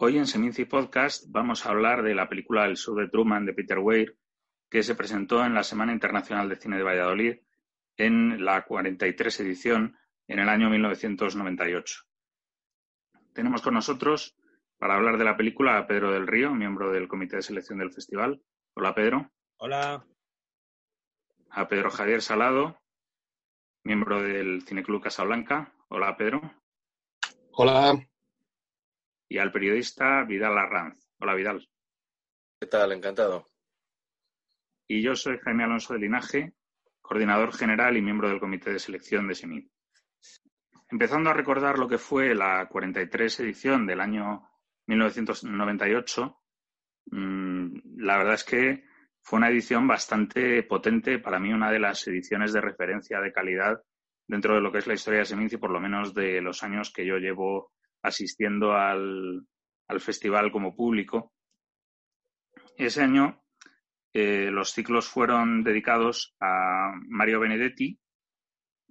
Hoy en Seminci Podcast vamos a hablar de la película El show de Truman de Peter Weir, que se presentó en la Semana Internacional de Cine de Valladolid en la 43 edición en el año 1998. Tenemos con nosotros, para hablar de la película, a Pedro del Río, miembro del Comité de Selección del Festival. Hola, Pedro. Hola. A Pedro Javier Salado, miembro del Cineclub Casablanca. Hola, Pedro. Hola. Y al periodista Vidal Arranz. Hola, Vidal. ¿Qué tal? Encantado. Y yo soy Jaime Alonso de Linaje, coordinador general y miembro del Comité de Selección de SEMIN. Empezando a recordar lo que fue la 43 edición del año 1998, mmm, la verdad es que fue una edición bastante potente, para mí una de las ediciones de referencia de calidad dentro de lo que es la historia de Seminci, por lo menos de los años que yo llevo asistiendo al, al festival como público. Ese año eh, los ciclos fueron dedicados a Mario Benedetti,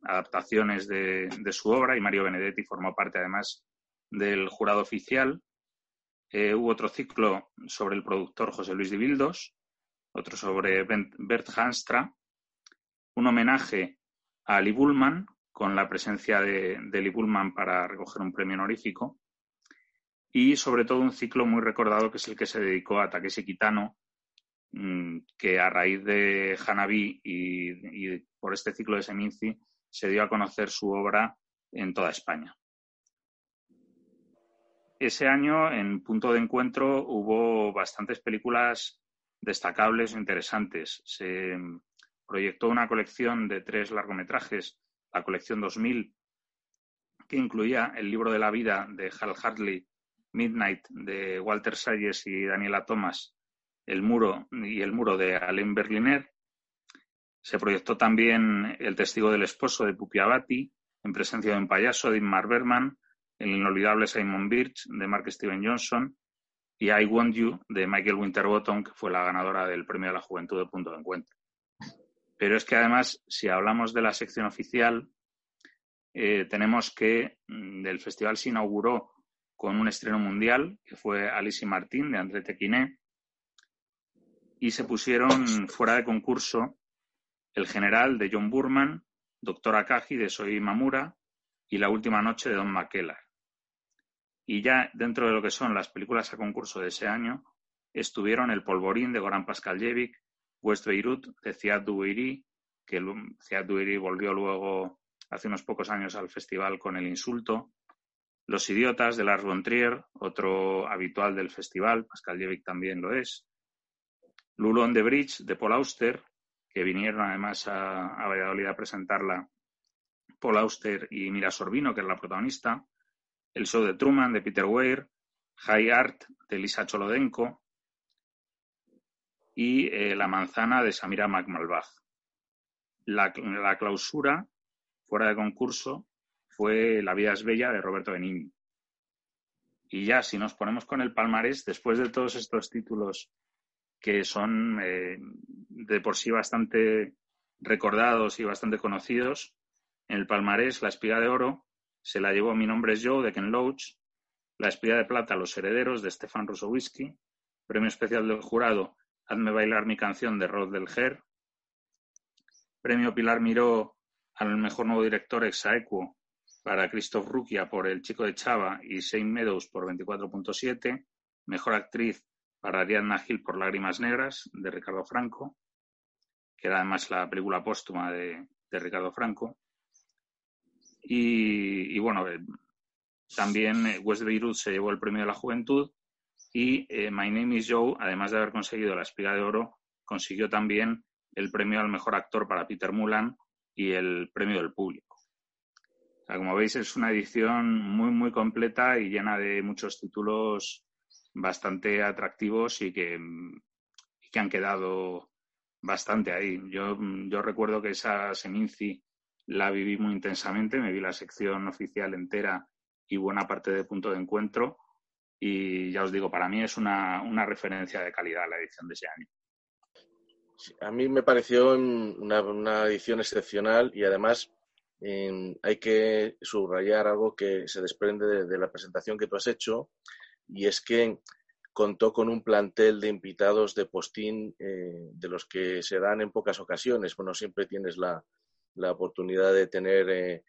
adaptaciones de, de, su obra, y Mario Benedetti formó parte además del jurado oficial. Eh, hubo otro ciclo sobre el productor José Luis de Bildos, otro sobre Bert Hanstra, un homenaje a Lee Bullman, con la presencia de, de Lee para recoger un premio honorífico, y sobre todo un ciclo muy recordado que es el que se dedicó a Takeshi Kitano, mm, que a raíz de Hanabi y, y, por este ciclo de Seminci se dio a conocer su obra en toda España. Ese año, en punto de encuentro, hubo bastantes películas destacables e interesantes. Se proyectó una colección de tres largometrajes, la colección 2000, que incluía el libro de la vida de Hal Hartley, Midnight de Walter Salles y Daniela Thomas, El muro y el muro de Alain Berliner. Se proyectó también El testigo del esposo de Pupi Abati, En presencia de un payaso de Inmar Berman, El inolvidable Simon Birch de Mark Steven Johnson y I Want You de Michael Winterbottom, que fue la ganadora del Premio de la Juventud de Punto de Encuentro. Pero es que además, si hablamos de la sección oficial, eh, tenemos que mm, el festival se inauguró con un estreno mundial, que fue Alice y Martín, de André Tequiné, y se pusieron fuera de concurso El General, de John Burman, Doctor Akagi, de Soy Mamura, y La Última Noche, de Don McKellar. Y ya dentro de lo que son las películas a concurso de ese año, estuvieron El Polvorín, de Goran Paskaljevic, West Beirut, de Ziad Duiri, que Ziad Duiri volvió luego hace unos pocos años al festival con El Insulto, los idiotas de Lars von Trier, otro habitual del festival, Pascal Jevic también lo es. Lulon de Bridge, de Paul Auster, que vinieron además a, a, Valladolid a presentarla Paul Auster y Mira Sorbino, que es la protagonista. El show de Truman, de Peter Weir. High Art, de Lisa Cholodenko. Y eh, La manzana, de Samira McMalbach. La, la clausura, fuera de concurso, fue La vida es bella de Roberto Benigni. Y ya, si nos ponemos con el palmarés, después de todos estos títulos que son eh, de por sí bastante recordados y bastante conocidos, en el palmarés La espiga de oro se la llevó Mi nombre es Joe de Ken Loach, La espiga de plata Los herederos de Stefan Rosowisky, premio especial del jurado Hazme bailar mi canción de Rod del Ger, premio Pilar Miró al mejor nuevo director Exaequo para Christoph Rukia por El chico de Chava y Shane Meadows por 24.7, mejor actriz para Ariadna Gil por Lágrimas Negras de Ricardo Franco, que era además la película póstuma de, Ricardo Franco. Y, bueno, eh, también West Beirut se llevó el premio de la juventud y eh, My Name is Joe, además de haber conseguido la espiga de oro, consiguió también el premio al mejor actor para Peter Mulan y el premio del público. como veis, es una edición muy, muy completa y llena de muchos títulos bastante atractivos y que, que han quedado bastante ahí. Yo, yo recuerdo que esa Seminci la viví muy intensamente, me vi la sección oficial entera y buena parte de punto de encuentro. Y ya os digo, para mí es una, referencia de calidad la edición de ese año. a mí me pareció una, edición excepcional y además hay que subrayar algo que se desprende de, la presentación que tú has hecho y es que contó con un plantel de invitados de postín eh, de los que se dan en pocas ocasiones. Bueno, siempre tienes la, oportunidad de tener eh,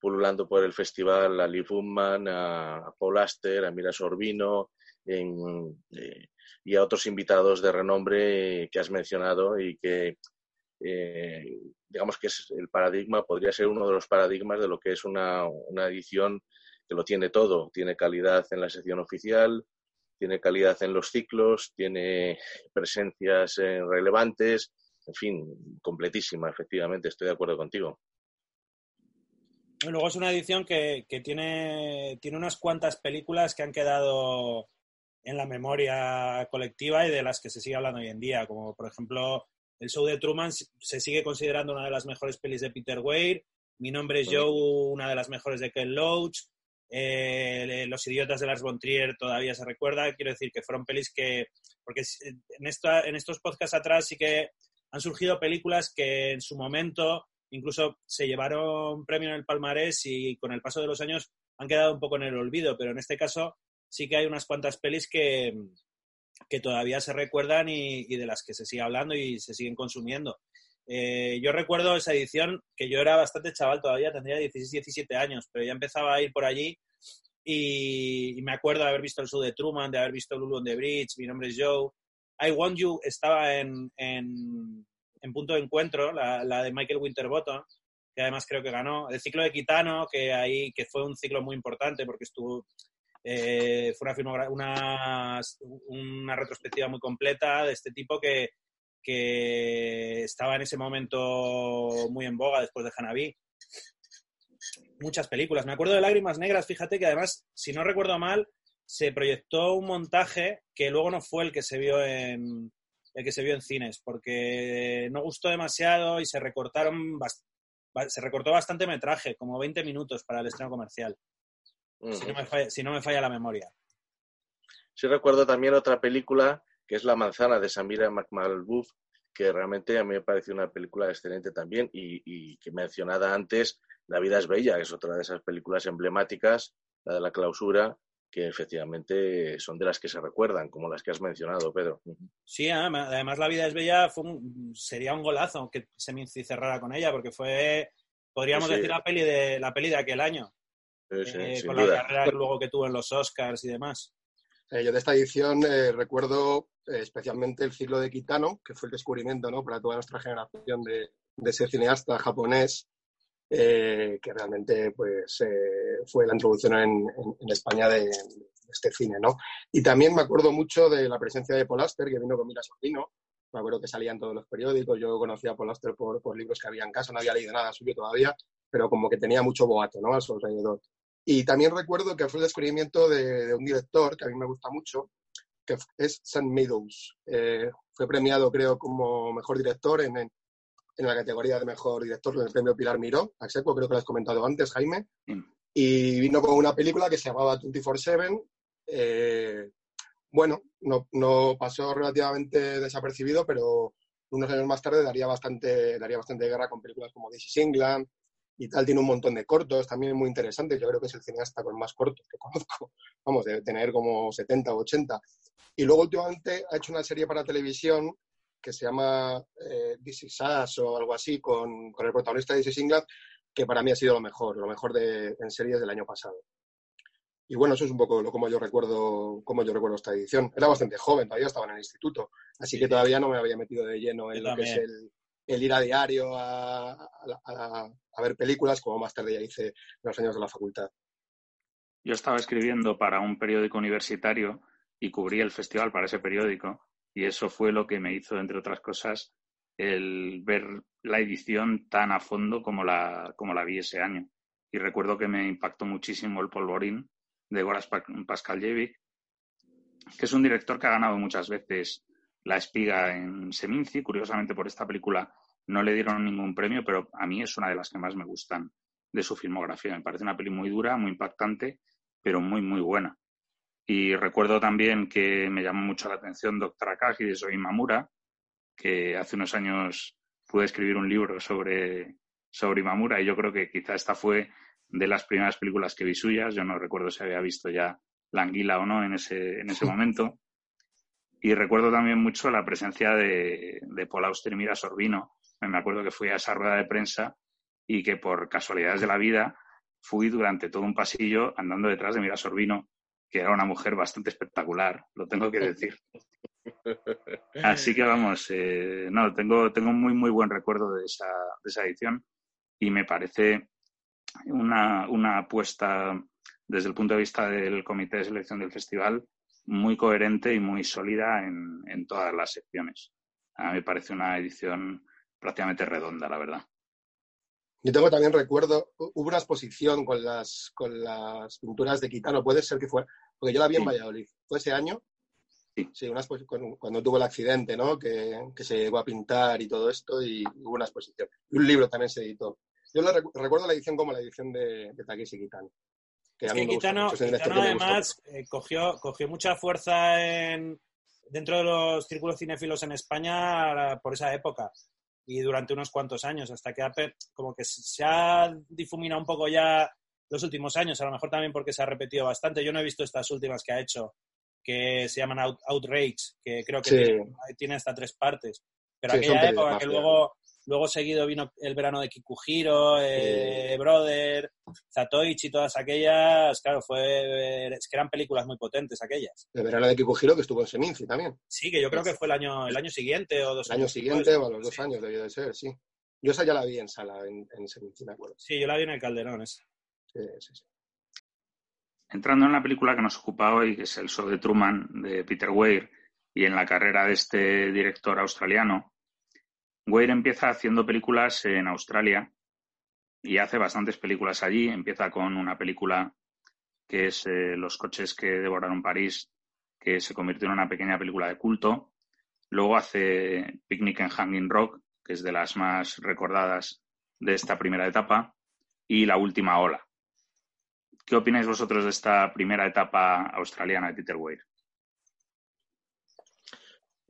pululando por el festival a Lee Funman, a, Paul Aster, a Mira Sorbino eh, y a otros invitados de renombre que has mencionado y que digamos que es el paradigma, podría ser uno de los paradigmas de lo que es una, una edición que lo tiene todo. Tiene calidad en la sección oficial, tiene calidad en los ciclos, tiene presencias eh, relevantes, en fin, completísima, efectivamente, estoy de acuerdo contigo. Luego es una edición que, tiene, tiene unas cuantas películas que han quedado en la memoria colectiva y de las que se sigue hablando hoy en día, como por ejemplo el show de Truman se sigue considerando una de las mejores pelis de Peter Weir, Mi nombre es Joe, una de las mejores de Ken Loach, eh, Los idiotas de Lars von Trier todavía se recuerda. Quiero decir que fueron pelis que, porque en, esta, en estos podcasts atrás sí que han surgido películas que en su momento incluso se llevaron premio en el palmarés y con el paso de los años han quedado un poco en el olvido, pero en este caso sí que hay unas cuantas pelis que, que todavía se recuerdan y, de las que se sigue hablando y se siguen consumiendo. Eh, yo recuerdo esa edición que yo era bastante chaval todavía, tendría 16, 17 años, pero ya empezaba a ir por allí y, me acuerdo de haber visto el show de Truman, de haber visto Lulu on the Bridge, Mi nombre es Joe. I Want You estaba en, en, punto de encuentro, la, de Michael Winterbottom, que además creo que ganó. El ciclo de Kitano, que ahí que fue un ciclo muy importante porque estuvo eh, fue una, una, una retrospectiva muy completa de este tipo que, que estaba en ese momento muy en boga después de Hanabi. Muchas películas. Me acuerdo de Lágrimas Negras, fíjate que además, si no recuerdo mal, se proyectó un montaje que luego no fue el que se vio en el que se vio en cines, porque no gustó demasiado y se recortaron se recortó bastante metraje, como 20 minutos para el estreno comercial. si, no me falla, si no me falla la memoria. Sí recuerdo también otra película que es La manzana de Samira McMalbuf, que realmente a mí me pareció una película excelente también y, que mencionada antes, La vida es bella, que es otra de esas películas emblemáticas, la de la clausura, que efectivamente son de las que se recuerdan, como las que has mencionado, Pedro. Sí, además La vida es bella fue sería un golazo que se me cerrara con ella, porque fue, podríamos decir, la peli, de, la peli de aquel año. Eh, con la carrera luego que tuvo en los Oscars y demás. Eh, yo de esta edición eh, recuerdo eh, especialmente el ciclo de Kitano, que fue el descubrimiento ¿no? para toda nuestra generación de, de ese cineasta japonés, que realmente pues, fue la introducción en, en, España de, este cine. ¿no? Y también me acuerdo mucho de la presencia de Paul Aster, que vino con Mira Sortino. Me acuerdo que salían todos los periódicos. Yo conocía a por, por libros que había en casa, no había leído nada suyo todavía, pero como que tenía mucho boato ¿no? a su alrededor. Y también recuerdo que fue el descubrimiento de, un director que a mí me gusta mucho, que es Sam Meadows. Eh, fue premiado, creo, como mejor director en, en, la categoría de mejor director en el premio Pilar Miró. Axeco, creo que lo has comentado antes, Jaime. Y vino con una película que se llamaba 24-7. Eh, bueno, no, no, pasó relativamente desapercibido, pero unos años más tarde daría bastante, daría bastante guerra con películas como This is England, y tal, tiene un montón de cortos, también muy interesantes. Yo creo que es el cineasta con más cortos que conozco, vamos, de tener como 70 o 80. Y luego últimamente ha hecho una serie para televisión que se llama eh, This Is Us o algo así, con, con, el protagonista de This Is England, que para mí ha sido lo mejor, lo mejor de, en series del año pasado. Y bueno, eso es un poco lo como yo recuerdo, como yo recuerdo esta edición. Era bastante joven, todavía estaba en el instituto, así que todavía no me había metido de lleno en lo que es el, el ir a diario a, ver películas, como más tarde ya hice en los años de la facultad. Yo estaba escribiendo para un periódico universitario y cubrí el festival para ese periódico y eso fue lo que me hizo, entre otras cosas, el ver la edición tan a fondo como la, como la vi ese año. Y recuerdo que me impactó muchísimo el polvorín de Goras Paskaljevic, que es un director que ha ganado muchas veces la espiga en Seminci. Curiosamente, por esta película no le dieron ningún premio, pero a mí es una de las que más me gustan de su filmografía. Me parece una peli muy dura, muy impactante, pero muy, muy buena. Y recuerdo también que me llamó mucho la atención Doctor Akagi de Soy Mamura, que hace unos años pude escribir un libro sobre, sobre Imamura y yo creo que quizá esta fue de las primeras películas que vi suyas. Yo no recuerdo si había visto ya La Anguila o no en ese, en ese momento. Y recuerdo también mucho la presencia de, de Paul Auster y Mira Sorbino. Me acuerdo que fui a esa rueda de prensa y que por casualidades de la vida fui durante todo un pasillo andando detrás de Mira Sorbino, que era una mujer bastante espectacular, lo tengo que decir. Así que vamos, eh, no, tengo, tengo muy, muy buen recuerdo de esa, de esa edición y me parece una, una apuesta desde el punto de vista del comité de selección del festival muy coherente y muy sólida en, en todas las secciones. A mí me parece una edición prácticamente redonda, la verdad. Yo tengo también recuerdo, hubo una exposición con las, con las pinturas de Quitano, puede ser que fue, porque yo la vi en Valladolid, fue ese año, Sí, una cuando tuvo el accidente, ¿no? Que, que, se llegó a pintar y todo esto y hubo una exposición. Y un libro también se editó. Yo recuerdo la edición como la edición de, de Takeshi Kitano. Que sí, Kitano, además eh, cogió, cogió mucha fuerza en, dentro de los círculos cinéfilos en España por esa época y durante unos cuantos años, hasta que como que se ha difuminado un poco ya los últimos años, a lo mejor también porque se ha repetido bastante. Yo no he visto estas últimas que ha hecho, que se llaman Outrage, que creo que tiene, hasta tres partes. Pero aquella época que luego, luego seguido vino el verano de Kikuhiro, eh, Brother, Zatoichi y todas aquellas, claro, fue es que eran películas muy potentes aquellas. El verano de Kikuhiro que estuvo en Seminci también. Sí, que yo creo que fue el año, el año siguiente o dos el años. año siguiente o los dos años debió de ser, sí. Yo esa ya la vi en sala en, en Seminci, me acuerdo. Sí, yo la vi en el Calderón, esa. Sí, sí, sí. Entrando en la película que nos ocupa hoy, que es El show de Truman de Peter Weir, y en la carrera de este director australiano, Weir empieza haciendo películas en Australia y hace bastantes películas allí. Empieza con una película que es eh, Los coches que devoraron París, que se convirtió en una pequeña película de culto. Luego hace Picnic en Hanging Rock, que es de las más recordadas de esta primera etapa, y La última ola, ¿Qué opináis vosotros de esta primera etapa australiana de Peter Weir?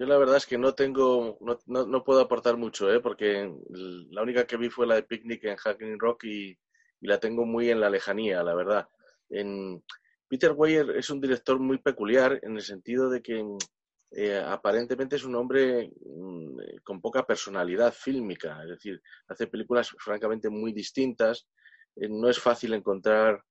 Yo la verdad es que no tengo, no, puedo aportar mucho, ¿eh? porque la única que vi fue la de Picnic en Hacking Rock y, la tengo muy en la lejanía, la verdad. En, Peter Weir es un director muy peculiar en el sentido de que eh, aparentemente es un hombre mm, con poca personalidad fílmica, es decir, hace películas francamente muy distintas. Eh, no es fácil encontrar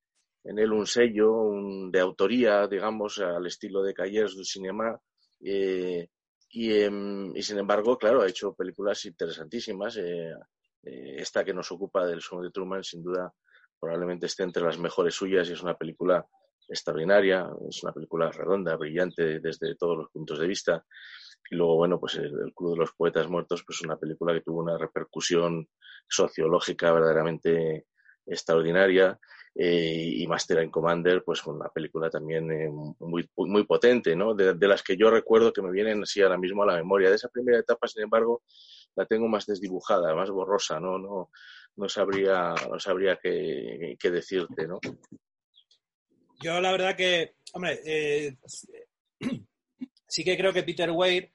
en él un sello de autoría, digamos, al estilo de Callers du Cinema. Eh, em, y, sin embargo, claro, ha hecho películas interesantísimas. Eh, eh, esta que nos ocupa del Son de Truman, sin duda, probablemente esté entre las mejores suyas y es una película extraordinaria, es una película redonda, brillante desde todos los puntos de vista. Y luego, bueno, pues el, el Club de los Poetas Muertos, pues una película que tuvo una repercusión sociológica verdaderamente extraordinaria. Eh, y Master and Commander, pues una película también eh, muy, muy potente, ¿no? De, las que yo recuerdo que me vienen así ahora mismo a la memoria. De esa primera etapa, sin embargo, la tengo más desdibujada, más borrosa, ¿no? No, no sabría, no sabría qué, qué decirte, ¿no? Yo la verdad que, hombre, eh, sí que creo que Peter Weir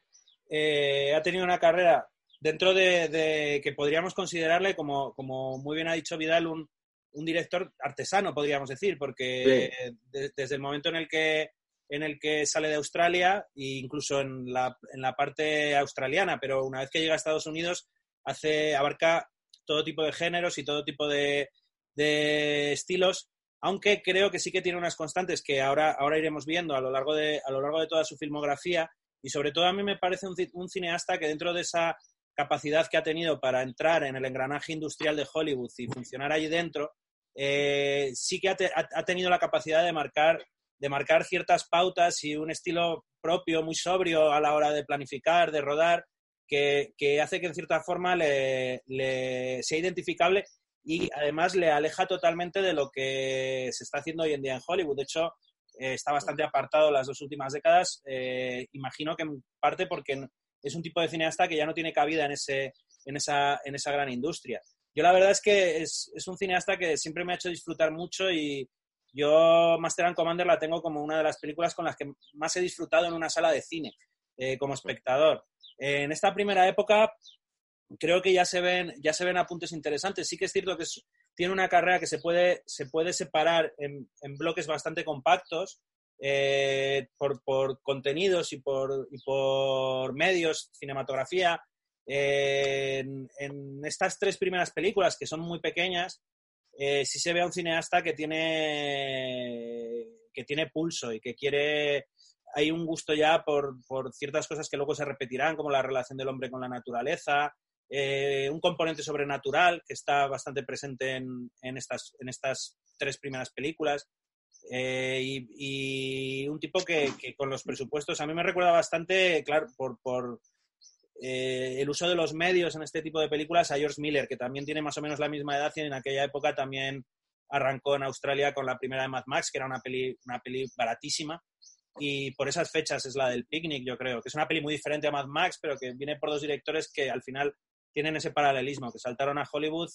ha tenido una carrera dentro de, de, que podríamos considerarle, como, como muy bien ha dicho Vidal, un, un director artesano, podríamos decir, porque desde el momento en el que en el que sale de Australia e incluso en la, en la parte australiana, pero una vez que llega a Estados Unidos hace abarca todo tipo de géneros y todo tipo de, de estilos, aunque creo que sí que tiene unas constantes que ahora, ahora iremos viendo a lo, largo de, a lo largo de toda su filmografía y sobre todo a mí me parece un, un cineasta que dentro de esa capacidad que ha tenido para entrar en el engranaje industrial de Hollywood y funcionar allí dentro, eh, sí que ha, tenido la capacidad de marcar, de marcar ciertas pautas y un estilo propio, muy sobrio a la hora de planificar, de rodar, que, hace que en cierta forma le, sea identificable y además le aleja totalmente de lo que se está haciendo hoy en día en Hollywood. De hecho, eh, está bastante apartado las dos últimas décadas. Eh, imagino que en parte porque es un tipo de cineasta que ya no tiene cabida en, esa gran industria. Yo la verdad es que es, es un cineasta que siempre me ha hecho disfrutar mucho y yo Master and Commander la tengo como una de las películas con las que más he disfrutado en una sala de cine eh, como espectador. en esta primera época creo que ya se ven, ya se ven apuntes interesantes. Sí que es cierto que tiene una carrera que se puede, se puede separar en, bloques bastante compactos eh, por, contenidos y por, y por medios, cinematografía. En, estas tres primeras películas, que son muy pequeñas, eh, sí se ve a un cineasta que tiene, que tiene pulso y que quiere hay un gusto ya por, por, ciertas cosas que luego se repetirán, como la relación del hombre con la naturaleza, eh, un componente sobrenatural que está bastante presente en, en, estas, en estas tres primeras películas. Eh, y, un tipo que, con los presupuestos a mí me recuerda bastante, claro, por, por eh, el uso de los medios en este tipo de películas a George Miller, que también tiene más o menos la misma edad y en aquella época también arrancó en Australia con la primera de Mad Max, que era una peli, una peli baratísima. Y por esas fechas es la del Picnic, yo creo, que es una peli muy diferente a Mad Max, pero que viene por dos directores que al final tienen ese paralelismo, que saltaron a Hollywood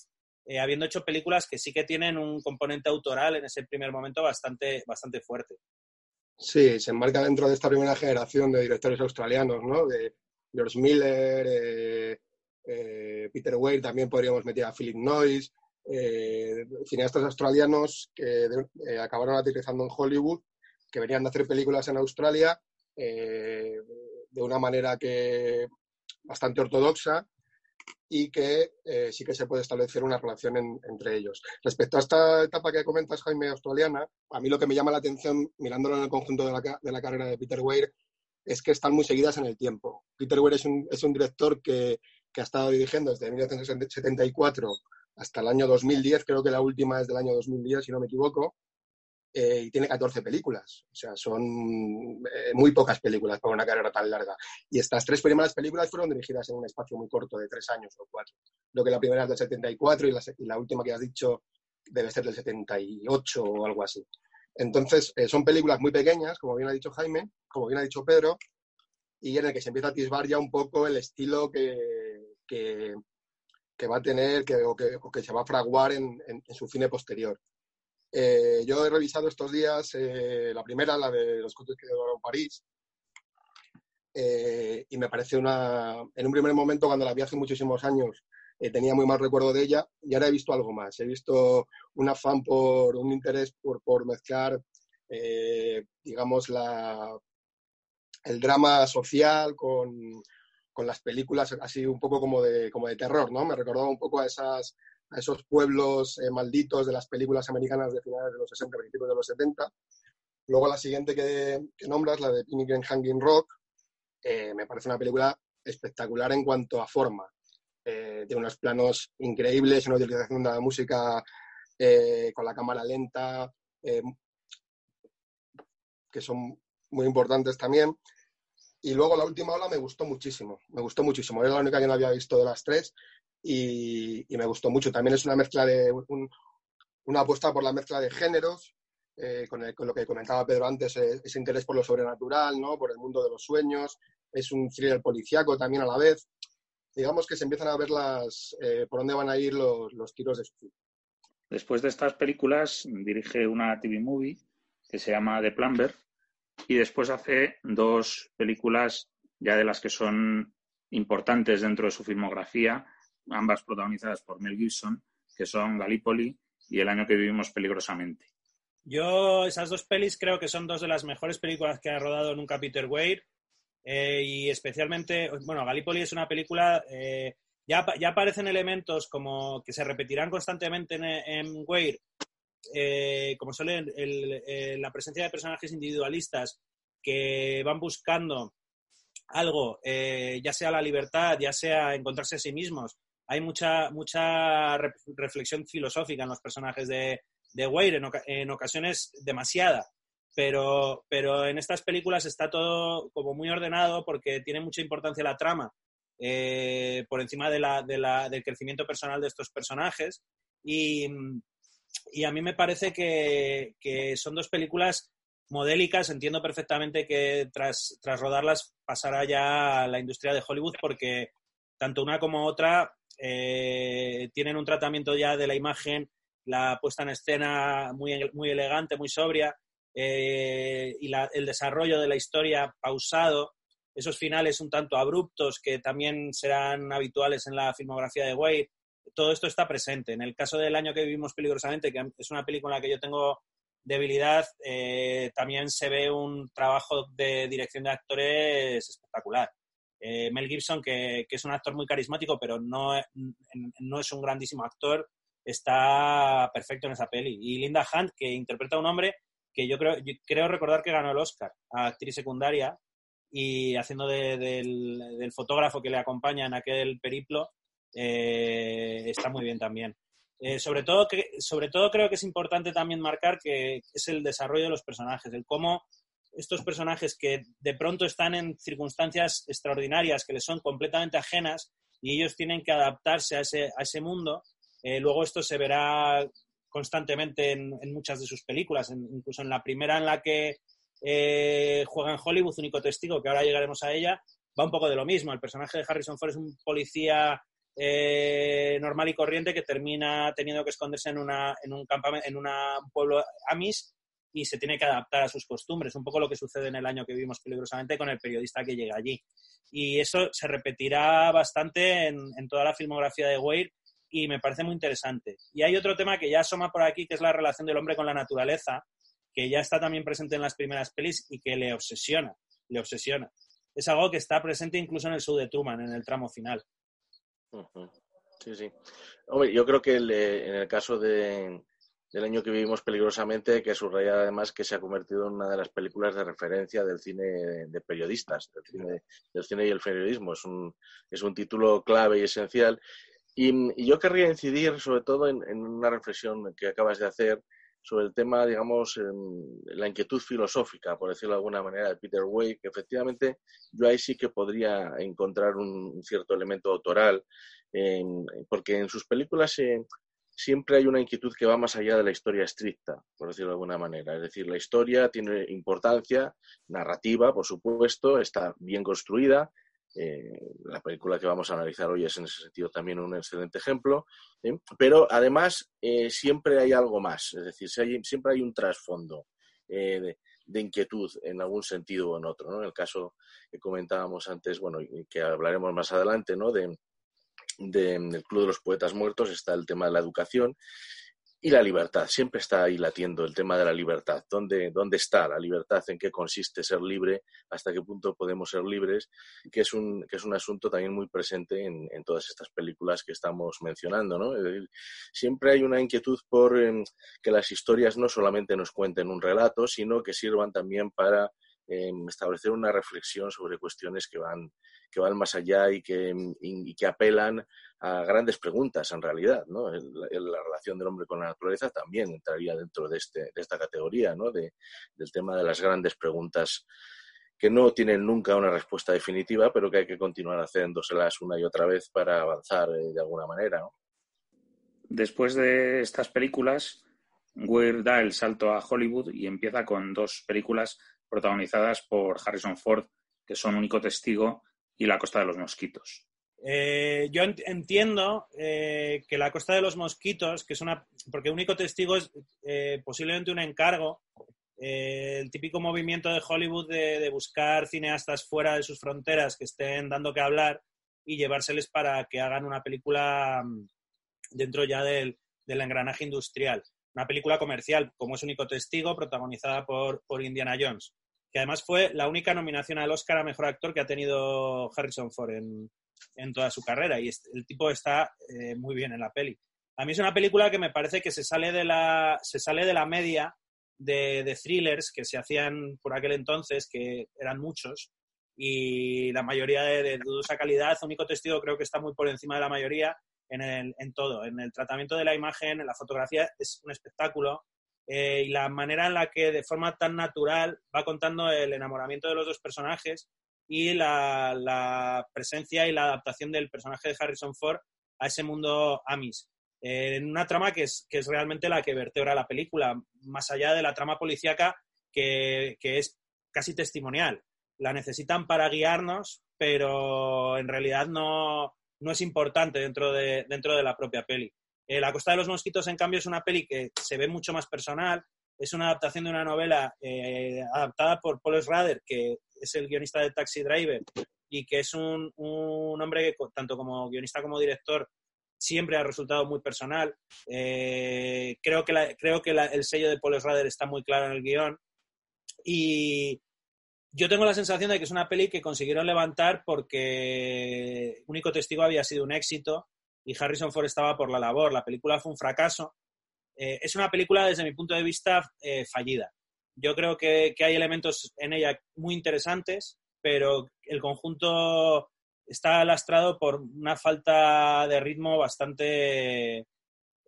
eh, habiendo hecho películas que sí que tienen un componente autoral en ese primer momento bastante, bastante fuerte. Sí, se enmarca dentro de esta primera generación de directores australianos, ¿no? George Miller, eh, eh, Peter Weir, también podríamos meter a Philip Noyce, cineastas australianos que acabaron aterrizando en Hollywood, que venían de hacer películas en Australia de una manera que bastante ortodoxa y que eh, sí que se puede establecer una relación entre ellos. Respecto a esta etapa que comentas, Jaime, australiana, a mí lo que me llama la atención, mirándolo en el conjunto de la, de la carrera de Peter Weir, es que están muy seguidas en el tiempo. Peter Weir es un, es un director que, que, ha estado dirigiendo desde 1974 hasta el año 2010, creo que la última es del año 2010, si no me equivoco, eh, y tiene 14 películas. O sea, son eh, muy pocas películas para una carrera tan larga. Y estas tres primeras películas fueron dirigidas en un espacio muy corto de tres años o cuatro. Lo que la primera es del 74 y la, y la última que has dicho debe ser del 78 o algo así. Entonces, eh, son películas muy pequeñas, como bien ha dicho Jaime, como bien ha dicho Pedro, y en el que se empieza a atisbar ya un poco el estilo que, que, va a tener que, o, que, se va a fraguar en, en su cine posterior. Eh, yo he revisado estos días eh, la primera, la de los coches que en París, y me parece una, en un primer momento, cuando la vi hace muchísimos años, tenía muy mal recuerdo de ella, y ahora he visto algo más. He visto un afán por, un interés por, por mezclar, digamos, la, el drama social con, con las películas así un poco como de, como de terror, ¿no? Me recordaba un poco a esas a esos pueblos eh, malditos de las películas americanas de finales de los 60, principios de los 70. Luego la siguiente que, nombras, la de Pinique and Hanging Rock, eh, me parece una película espectacular en cuanto a forma. Eh, tiene unos planos increíbles, una utilización de la música con la cámara lenta, que son muy importantes también. Y luego la última ola me gustó muchísimo, me gustó muchísimo. Era la única que no había visto de las tres y, me gustó mucho. También es una mezcla de una apuesta por la mezcla de géneros, eh, con, lo que comentaba Pedro antes, eh, ese interés por lo sobrenatural, ¿no? por el mundo de los sueños, es un thriller policiaco también a la vez. Digamos que se empiezan a ver las, eh, por dónde van a ir los, los tiros de su Después de estas películas dirige una TV movie que se llama The Plumber y después hace dos películas ya de las que son importantes dentro de su filmografía, ambas protagonizadas por Mel Gibson, que son Gallipoli y El año que vivimos peligrosamente. Yo esas dos pelis creo que son dos de las mejores películas que ha rodado nunca Peter Weir eh, y especialmente, bueno, Gallipoli es una película, eh, ya, ya, aparecen elementos como que se repetirán constantemente en, en Weir, eh, como suele la presencia de personajes individualistas que van buscando algo, ya sea la libertad, ya sea encontrarse a sí mismos, hay mucha, mucha reflexión filosófica en los personajes de, de Weir, en, ocasiones demasiada. Pero, pero en estas películas está todo como muy ordenado porque tiene mucha importancia la trama. eh, por encima de la, del crecimiento personal de estos personajes. Y, a mí me parece que, son dos películas modélicas. Entiendo perfectamente que tras, tras rodarlas pasará ya a la industria de Hollywood porque tanto una como otra eh, tienen un tratamiento ya de la imagen, la puesta en escena muy, muy elegante, muy sobria, eh, y el desarrollo de la historia pausado, esos finales un tanto abruptos que también serán habituales en la filmografía de Wade, todo esto está presente. En el caso del año que vivimos peligrosamente, que es una película en la que yo tengo debilidad, eh, también se ve un trabajo de dirección de actores espectacular. Eh, Mel Gibson, que, es un actor muy carismático, pero no, no es un grandísimo actor, está perfecto en esa peli. Y Linda Hunt, que interpreta a un hombre que yo creo, creo recordar que ganó el Oscar a actriz secundaria y haciendo del, fotógrafo que le acompaña en aquel periplo, eh, está muy bien también. Eh, sobre, todo, sobre todo creo que es importante también marcar que es el desarrollo de los personajes, el cómo estos personajes que de pronto están en circunstancias extraordinarias que les son completamente ajenas y ellos tienen que adaptarse a ese, a ese mundo, eh, luego esto se verá constantemente en, muchas de sus películas, incluso en la primera en la que eh, juega en Hollywood, único testigo, que ahora llegaremos a ella, va un poco de lo mismo. El personaje de Harrison Ford es un policía eh, normal y corriente que termina teniendo que esconderse en, una, en un campamento, en un pueblo amis y se tiene que adaptar a sus costumbres, un poco lo que sucede en el año que vivimos peligrosamente con el periodista que llega allí. Y eso se repetirá bastante en, en toda la filmografía de Weir y me parece muy interesante. Y hay otro tema que ya asoma por aquí, que es la relación del hombre con la naturaleza, que ya está también presente en las primeras pelis y que le obsesiona, le obsesiona. Es algo que está presente incluso en el show de Truman, en el tramo final. Sí, sí. Hombre, yo creo que en el caso de, del año que vivimos peligrosamente, que subraya además que se ha convertido en una de las películas de referencia del cine de periodistas, del cine, del cine y el periodismo. Es un, es un título clave y esencial. Y, yo querría incidir sobre todo en, una reflexión que acabas de hacer sobre el tema, digamos, la inquietud filosófica, por decirlo de alguna manera, de Peter Way, que efectivamente yo ahí sí que podría encontrar un, cierto elemento autoral, porque en sus películas siempre hay una inquietud que va más allá de la historia estricta, por decirlo de alguna manera. Es decir, la historia tiene importancia narrativa, por supuesto, está bien construida, eh, la película que vamos a analizar hoy es en ese sentido también un excelente ejemplo, ¿eh? pero además eh, siempre hay algo más, es decir, siempre hay un trasfondo de, inquietud en algún sentido o en otro. En el caso que comentábamos antes, bueno, que hablaremos más adelante, ¿no? de, del Club de los Poetas Muertos está el tema de la educación y la libertad. Siempre está ahí latiendo el tema de la libertad. ¿Dónde, ¿Dónde está la libertad? ¿En qué consiste ser libre? ¿Hasta qué punto podemos ser libres? Que es un, que es un asunto también muy presente en, en todas estas películas que estamos mencionando. ¿no? siempre hay una inquietud por em, que las historias no solamente nos cuenten un relato, sino que sirvan también para establecer una reflexión sobre cuestiones que van, que van más allá y que, y que apelan a grandes preguntas en realidad, ¿no? La, relación del hombre con la naturaleza también entraría dentro de, este, de esta categoría, ¿no? De, del tema de las grandes preguntas que no tienen nunca una respuesta definitiva, pero que hay que continuar haciéndoselas una y otra vez para avanzar eh, de alguna manera. Después de estas películas, Weir da el salto a Hollywood y empieza con dos películas protagonizadas por Harrison Ford, que son Único Testigo y La Costa de los Mosquitos. Eh, yo entiendo eh, que la Costa de los Mosquitos, que es una. porque único testigo es eh, posiblemente un encargo, el típico movimiento de Hollywood de, buscar cineastas fuera de sus fronteras que estén dando que hablar y llevárseles para que hagan una película mm, dentro ya del, engranaje industrial. Una película comercial, como es único testigo, protagonizada por, por Indiana Jones, que además fue la única nominación al Oscar a Mejor Actor que ha tenido Harrison Ford en, en toda su carrera y el tipo está eh, muy bien en la peli. A mí es una película que me parece que se sale de la, se sale de la media de, thrillers que se hacían por aquel entonces, que eran muchos, y la mayoría de, dudosa calidad. Único testigo creo que está muy por encima de la mayoría en, el, en todo, en el tratamiento de la imagen, en la fotografía, es un espectáculo. Eh, y la manera en la que de forma tan natural va contando el enamoramiento de los dos personajes y la, presencia y la adaptación del personaje de Harrison Ford a ese mundo Amis. Eh, en una trama que es, que es realmente la que vertebra la película, más allá de la trama policíaca que, es casi testimonial. La necesitan para guiarnos, pero en realidad no, no es importante dentro de, dentro de la propia peli. Eh, la Costa de los Mosquitos, en cambio, es una peli que se ve mucho más personal. Es una adaptación de una novela eh, adaptada por Paul Schrader, que es el guionista de Taxi Driver y que es un, hombre que, tanto como guionista como director, siempre ha resultado muy personal. Eh, creo que, creo que el sello de Paul Schrader está muy claro en el guion. Y yo tengo la sensación de que es una peli que consiguieron levantar porque Único Testigo había sido un éxito y Harrison Ford estaba por la labor. La película fue un fracaso. Eh, es una película, desde mi punto de vista, eh, fallida. Yo creo que, hay elementos en ella muy interesantes, pero el conjunto está lastrado por una falta de ritmo bastante,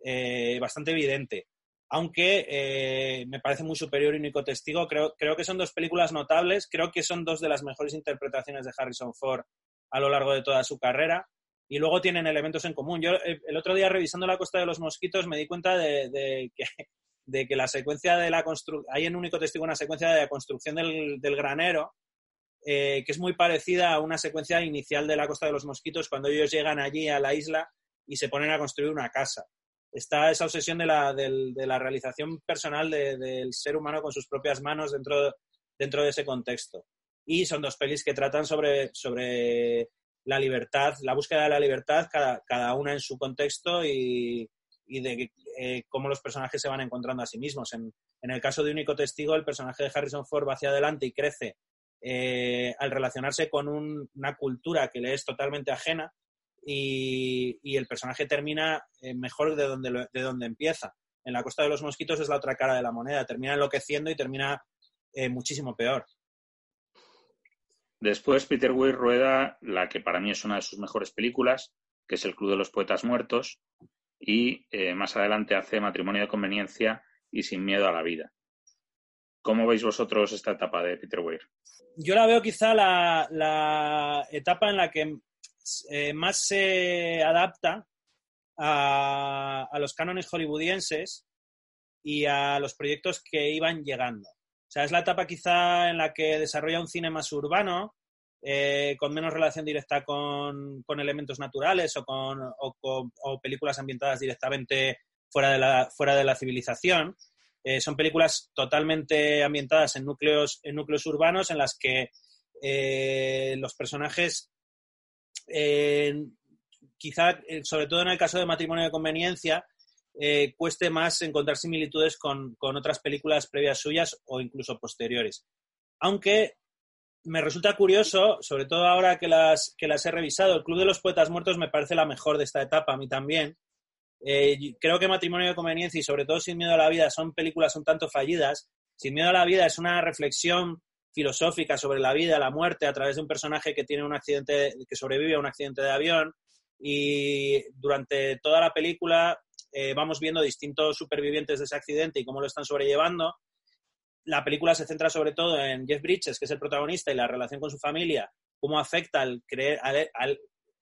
eh, bastante evidente. Aunque me parece muy superior y único testigo, creo, creo que son dos películas notables, creo que son dos de las mejores interpretaciones de Harrison Ford a lo largo de toda su carrera y luego tienen elementos en común. Yo eh, el otro día revisando la Costa de los Mosquitos me di cuenta de, que, de que, la secuencia de la construcción, hay en único testigo una secuencia de la construcción del, granero eh, que es muy parecida a una secuencia inicial de la Costa de los Mosquitos cuando ellos llegan allí a la isla y se ponen a construir una casa. Está esa obsesión de la, de la realización personal del ser humano con sus propias manos dentro, dentro de ese contexto. Y son dos pelis que tratan sobre, sobre la libertad, la búsqueda de la libertad, cada, cada una en su contexto y, y de eh, cómo los personajes se van encontrando a sí mismos. En, en, el caso de Único Testigo, el personaje de Harrison Ford va hacia adelante y crece eh, al relacionarse con una cultura que le es totalmente ajena y, y el personaje termina eh, mejor de donde, de donde empieza. En la Costa de los Mosquitos es la otra cara de la moneda, termina enloqueciendo y termina muchísimo peor. Después Peter Weir rueda la que para mí es una de sus mejores películas, que es El Club de los Poetas Muertos, y eh, más adelante hace Matrimonio de Conveniencia y Sin Miedo a la Vida. ¿Cómo veis vosotros esta etapa de Peter Weir? Yo la veo quizá la, etapa en la que eh, más se adapta a, los cánones hollywoodienses y a los proyectos que iban llegando. O sea, es la etapa quizá en la que desarrolla un cine más urbano, eh, con menos relación directa con, elementos naturales o con, películas ambientadas directamente fuera de la, fuera de la civilización. Eh, son películas totalmente ambientadas en núcleos, en núcleos urbanos en las que los personajes, quizá, sobre todo en el caso de matrimonio de conveniencia, eh, cueste más encontrar similitudes con, otras películas previas suyas o incluso posteriores. Aunque me resulta curioso, sobre todo ahora que las, que las he revisado, el Club de los Poetas Muertos me parece la mejor de esta etapa, a mí también. Eh, creo que Matrimonio de Conveniencia y sobre todo Sin Miedo a la Vida son películas un tanto fallidas. Sin Miedo a la Vida es una reflexión filosófica sobre la vida, la muerte, a través de un personaje que tiene un accidente, que sobrevive a un accidente de avión y durante toda la película eh, vamos viendo distintos supervivientes de ese accidente y cómo lo están sobrellevando. La película se centra sobre todo en Jeff Bridges, que es el protagonista, y la relación con su familia, cómo afecta al, creer, al,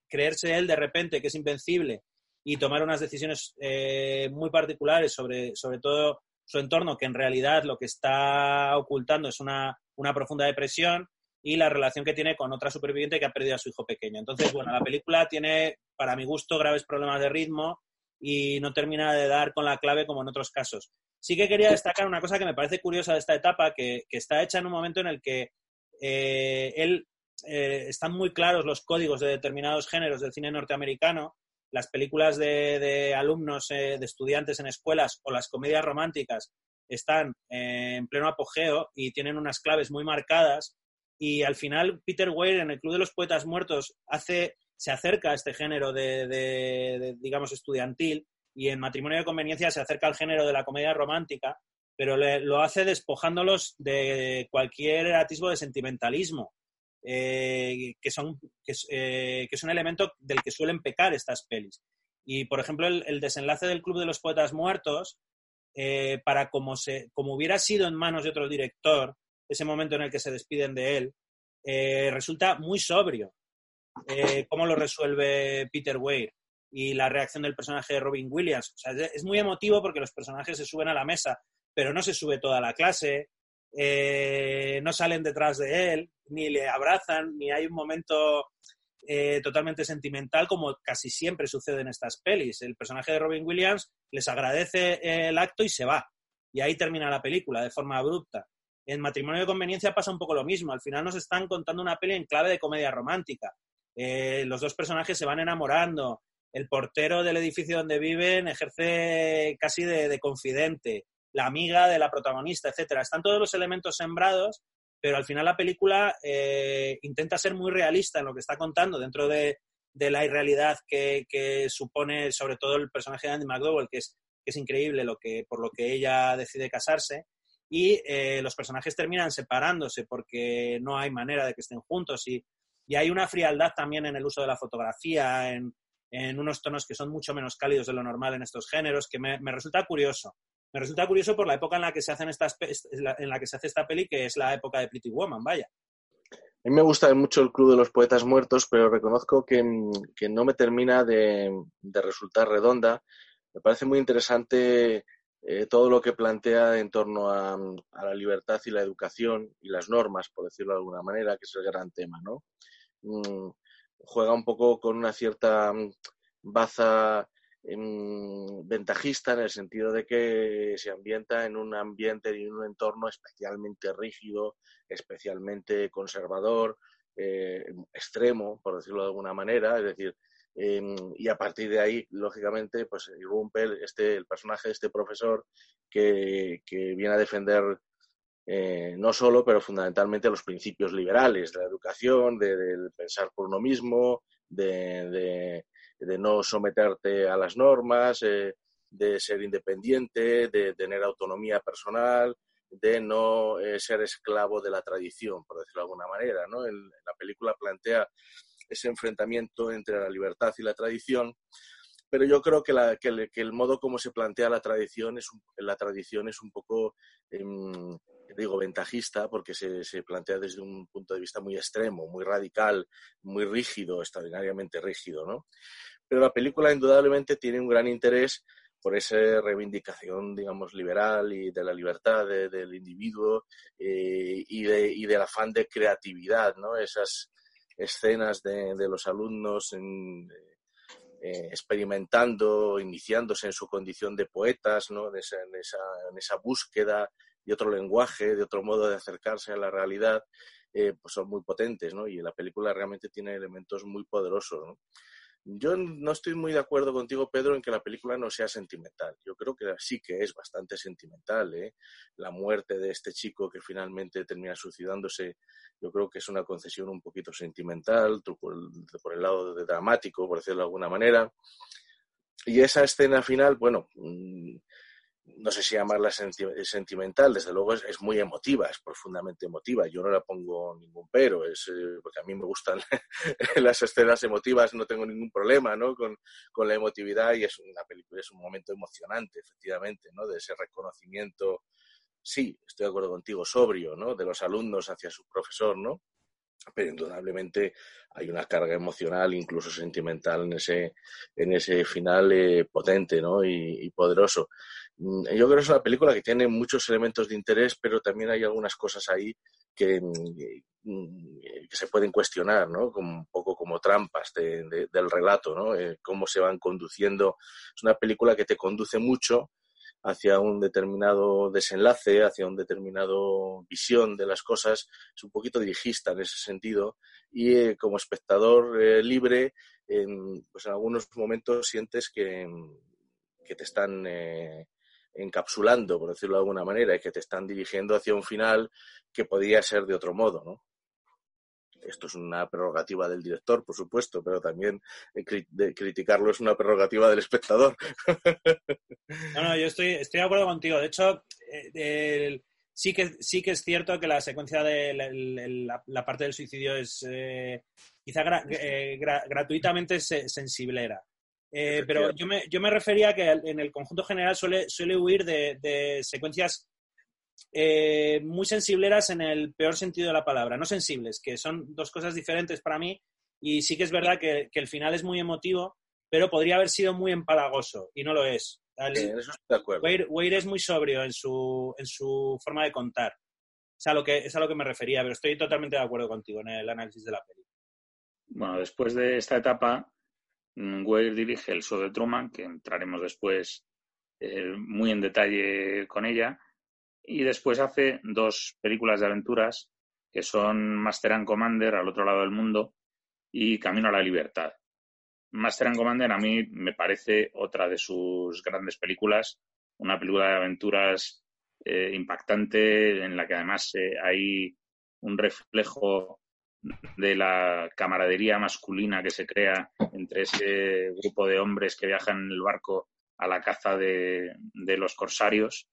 creerse él de repente que es invencible y tomar unas decisiones eh, muy particulares sobre, sobre todo su entorno, que en realidad lo que está ocultando es una, una profunda depresión y la relación que tiene con otra superviviente que ha perdido a su hijo pequeño. Entonces, bueno, la película tiene, para mi gusto, graves problemas de ritmo y no termina de dar con la clave como en otros casos. Sí que quería destacar una cosa que me parece curiosa de esta etapa, que, está hecha en un momento en el que eh, él eh, están muy claros los códigos de determinados géneros del cine norteamericano, las películas de, alumnos, eh, de estudiantes en escuelas o las comedias románticas están en pleno apogeo y tienen unas claves muy marcadas. Y al final, Peter Weir en el Club de los Poetas Muertos hace se acerca a este género de, digamos, estudiantil y en Matrimonio de Conveniencia se acerca al género de la comedia romántica, pero lo hace despojándolos de cualquier atisbo de sentimentalismo, eh, que, son, eh, que, es un elemento del que suelen pecar estas pelis. Y, por ejemplo, el, desenlace del Club de los Poetas Muertos, eh, para como, se, como hubiera sido en manos de otro director, ese momento en el que se despiden de él, resulta muy sobrio. Cómo lo resuelve Peter Weir y la reacción del personaje de Robin Williams. Es muy emotivo porque los personajes se suben a la mesa, pero no se sube toda la clase, eh, no salen detrás de él, ni le abrazan, ni hay un momento eh, totalmente sentimental como casi siempre sucede en estas pelis. El personaje de Robin Williams les agradece el acto y se va. Y ahí termina la película de forma abrupta. En Matrimonio de Conveniencia pasa un poco lo mismo. Al final nos están contando una peli en clave de comedia romántica. Eh, los dos personajes se van enamorando. El portero del edificio donde viven ejerce casi de, confidente. La amiga de la protagonista, etcétera. Están todos los elementos sembrados, pero al final la película eh, intenta ser muy realista en lo que está contando dentro de, la irrealidad que, supone sobre todo el personaje de Andy McDowell, que es, que es increíble lo que, por lo que ella decide casarse. Y eh, los personajes terminan separándose porque no hay manera de que estén juntos y y hay una frialdad también en el uso de la fotografía, en, unos tonos que son mucho menos cálidos de lo normal en estos géneros, que me, resulta curioso. Me resulta curioso por la época en la que se hacen estas en la que se hace esta peli, que es la época de Pretty Woman, vaya. A mí me gusta mucho el Club de los Poetas Muertos, pero reconozco que, no me termina de, resultar redonda. Me parece muy interesante eh, todo lo que plantea en torno a, la libertad y la educación y las normas, por decirlo de alguna manera, que es el gran tema, ¿no? Mm, juega un poco con una cierta mm, baza ventajista en el sentido de que se ambienta en un ambiente y en un entorno especialmente rígido, especialmente conservador, eh, extremo, por decirlo de alguna manera, es decir, em, y a partir de ahí, lógicamente, pues irrumpe este, el personaje de este profesor que, que viene a defender eh, no solo, pero fundamentalmente los principios liberales de la educación, de, pensar por uno mismo, de, no someterte a las normas, eh, de ser independiente, de tener autonomía personal, de no eh, ser esclavo de la tradición, por decirlo de alguna manera. ¿no? la película plantea ese enfrentamiento entre la libertad y la tradición, pero yo creo que, el, modo como se plantea la tradición es un, la tradición es un poco, em, digo, ventajista, porque se, plantea desde un punto de vista muy extremo, muy radical, muy rígido, extraordinariamente rígido, ¿no? Pero la película indudablemente tiene un gran interés por esa reivindicación, digamos, liberal y de la libertad del individuo eh, y, y, del afán de creatividad, ¿no? Esas escenas de, de los alumnos en, eh, experimentando, iniciándose en su condición de poetas, ¿no? en, esa, en, esa, búsqueda de otro lenguaje, de otro modo de acercarse a la realidad, eh, pues son muy potentes, ¿no? Y la película realmente tiene elementos muy poderosos, ¿no? Yo no estoy muy de acuerdo contigo, Pedro, en que la película no sea sentimental. Yo creo que sí que es bastante sentimental. ¿eh? La muerte de este chico que finalmente termina suicidándose, yo creo que es una concesión un poquito sentimental, por el, lado de dramático, por decirlo de alguna manera. Y esa escena final, bueno, mm, no sé si llamarla sentimental, desde luego es, muy emotiva, es profundamente emotiva. Yo no la pongo ningún pero, es, eh, porque a mí me gustan las escenas emotivas, no tengo ningún problema ¿no? con, con, la emotividad y es una película, es un momento emocionante, efectivamente, ¿no? de ese reconocimiento, sí, estoy de acuerdo contigo, sobrio, ¿no? de los alumnos hacia su profesor, ¿no? Pero indudablemente hay una carga emocional, incluso sentimental, en ese, en ese final eh, potente ¿no? y, poderoso. Mm, yo creo que es una película que tiene muchos elementos de interés, pero también hay algunas cosas ahí que, mm, que se pueden cuestionar, ¿no? Como, un poco como trampas de, del relato, ¿no? Eh, cómo se van conduciendo. Es una película que te conduce mucho hacia un determinado desenlace, hacia un determinado visión de las cosas, es un poquito dirigista en ese sentido y eh, como espectador eh, libre, pues en algunos momentos sientes que, que te están encapsulando, por decirlo de alguna manera, y que te están dirigiendo hacia un final que podría ser de otro modo, ¿no? Esto es una prerrogativa del director, por supuesto, pero también de criticarlo es una prerrogativa del espectador. No, no, yo estoy, estoy de acuerdo contigo. De hecho, eh, sí, que, sí que es cierto que la secuencia de la, parte del suicidio es eh, quizá eh, gratuitamente sensiblera. Eh, pero yo me, yo me refería que en el conjunto general suele, suele huir de, secuencias eh, muy sensibleras en el peor sentido de la palabra, no sensibles, que son dos cosas diferentes para mí y sí que es verdad que, el final es muy emotivo, pero podría haber sido muy empalagoso y no lo es. Weir, es muy sobrio en su, en su forma de contar. Es a, lo que, es a lo que me refería, pero estoy totalmente de acuerdo contigo en el análisis de la peli. Bueno, después de esta etapa, mm, Weir dirige el show de Truman, que entraremos después eh, muy en detalle con ella, y después hace dos películas de aventuras que son Master and Commander al otro lado del mundo y Camino a la Libertad. Master and Commander a mí me parece otra de sus grandes películas, una película de aventuras eh, impactante en la que además eh, hay un reflejo de la camaradería masculina que se crea entre ese grupo de hombres que viajan en el barco a la caza de, los corsarios,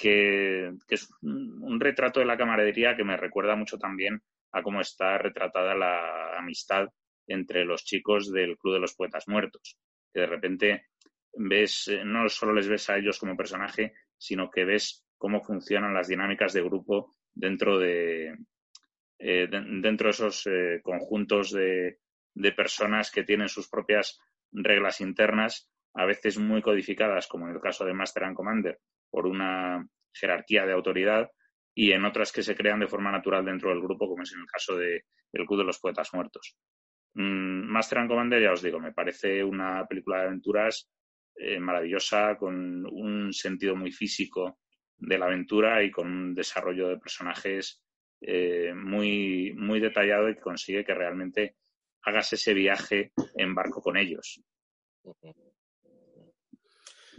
que, es un retrato de la camaradería que me recuerda mucho también a cómo está retratada la amistad entre los chicos del Club de los Poetas Muertos, que de repente ves, eh, no solo les ves a ellos como personaje, sino que ves cómo funcionan las dinámicas de grupo dentro de, eh, dentro de esos eh, conjuntos de, de, personas que tienen sus propias reglas internas, a veces muy codificadas, como en el caso de Master and Commander, por una jerarquía de autoridad, y en otras que se crean de forma natural dentro del grupo, como es en el caso de El Club de los Poetas Muertos. Mm, Master and Commander, ya os digo, me parece una película de aventuras eh, maravillosa, con un sentido muy físico de la aventura y con un desarrollo de personajes eh, muy, muy detallado y que consigue que realmente hagas ese viaje en barco con ellos.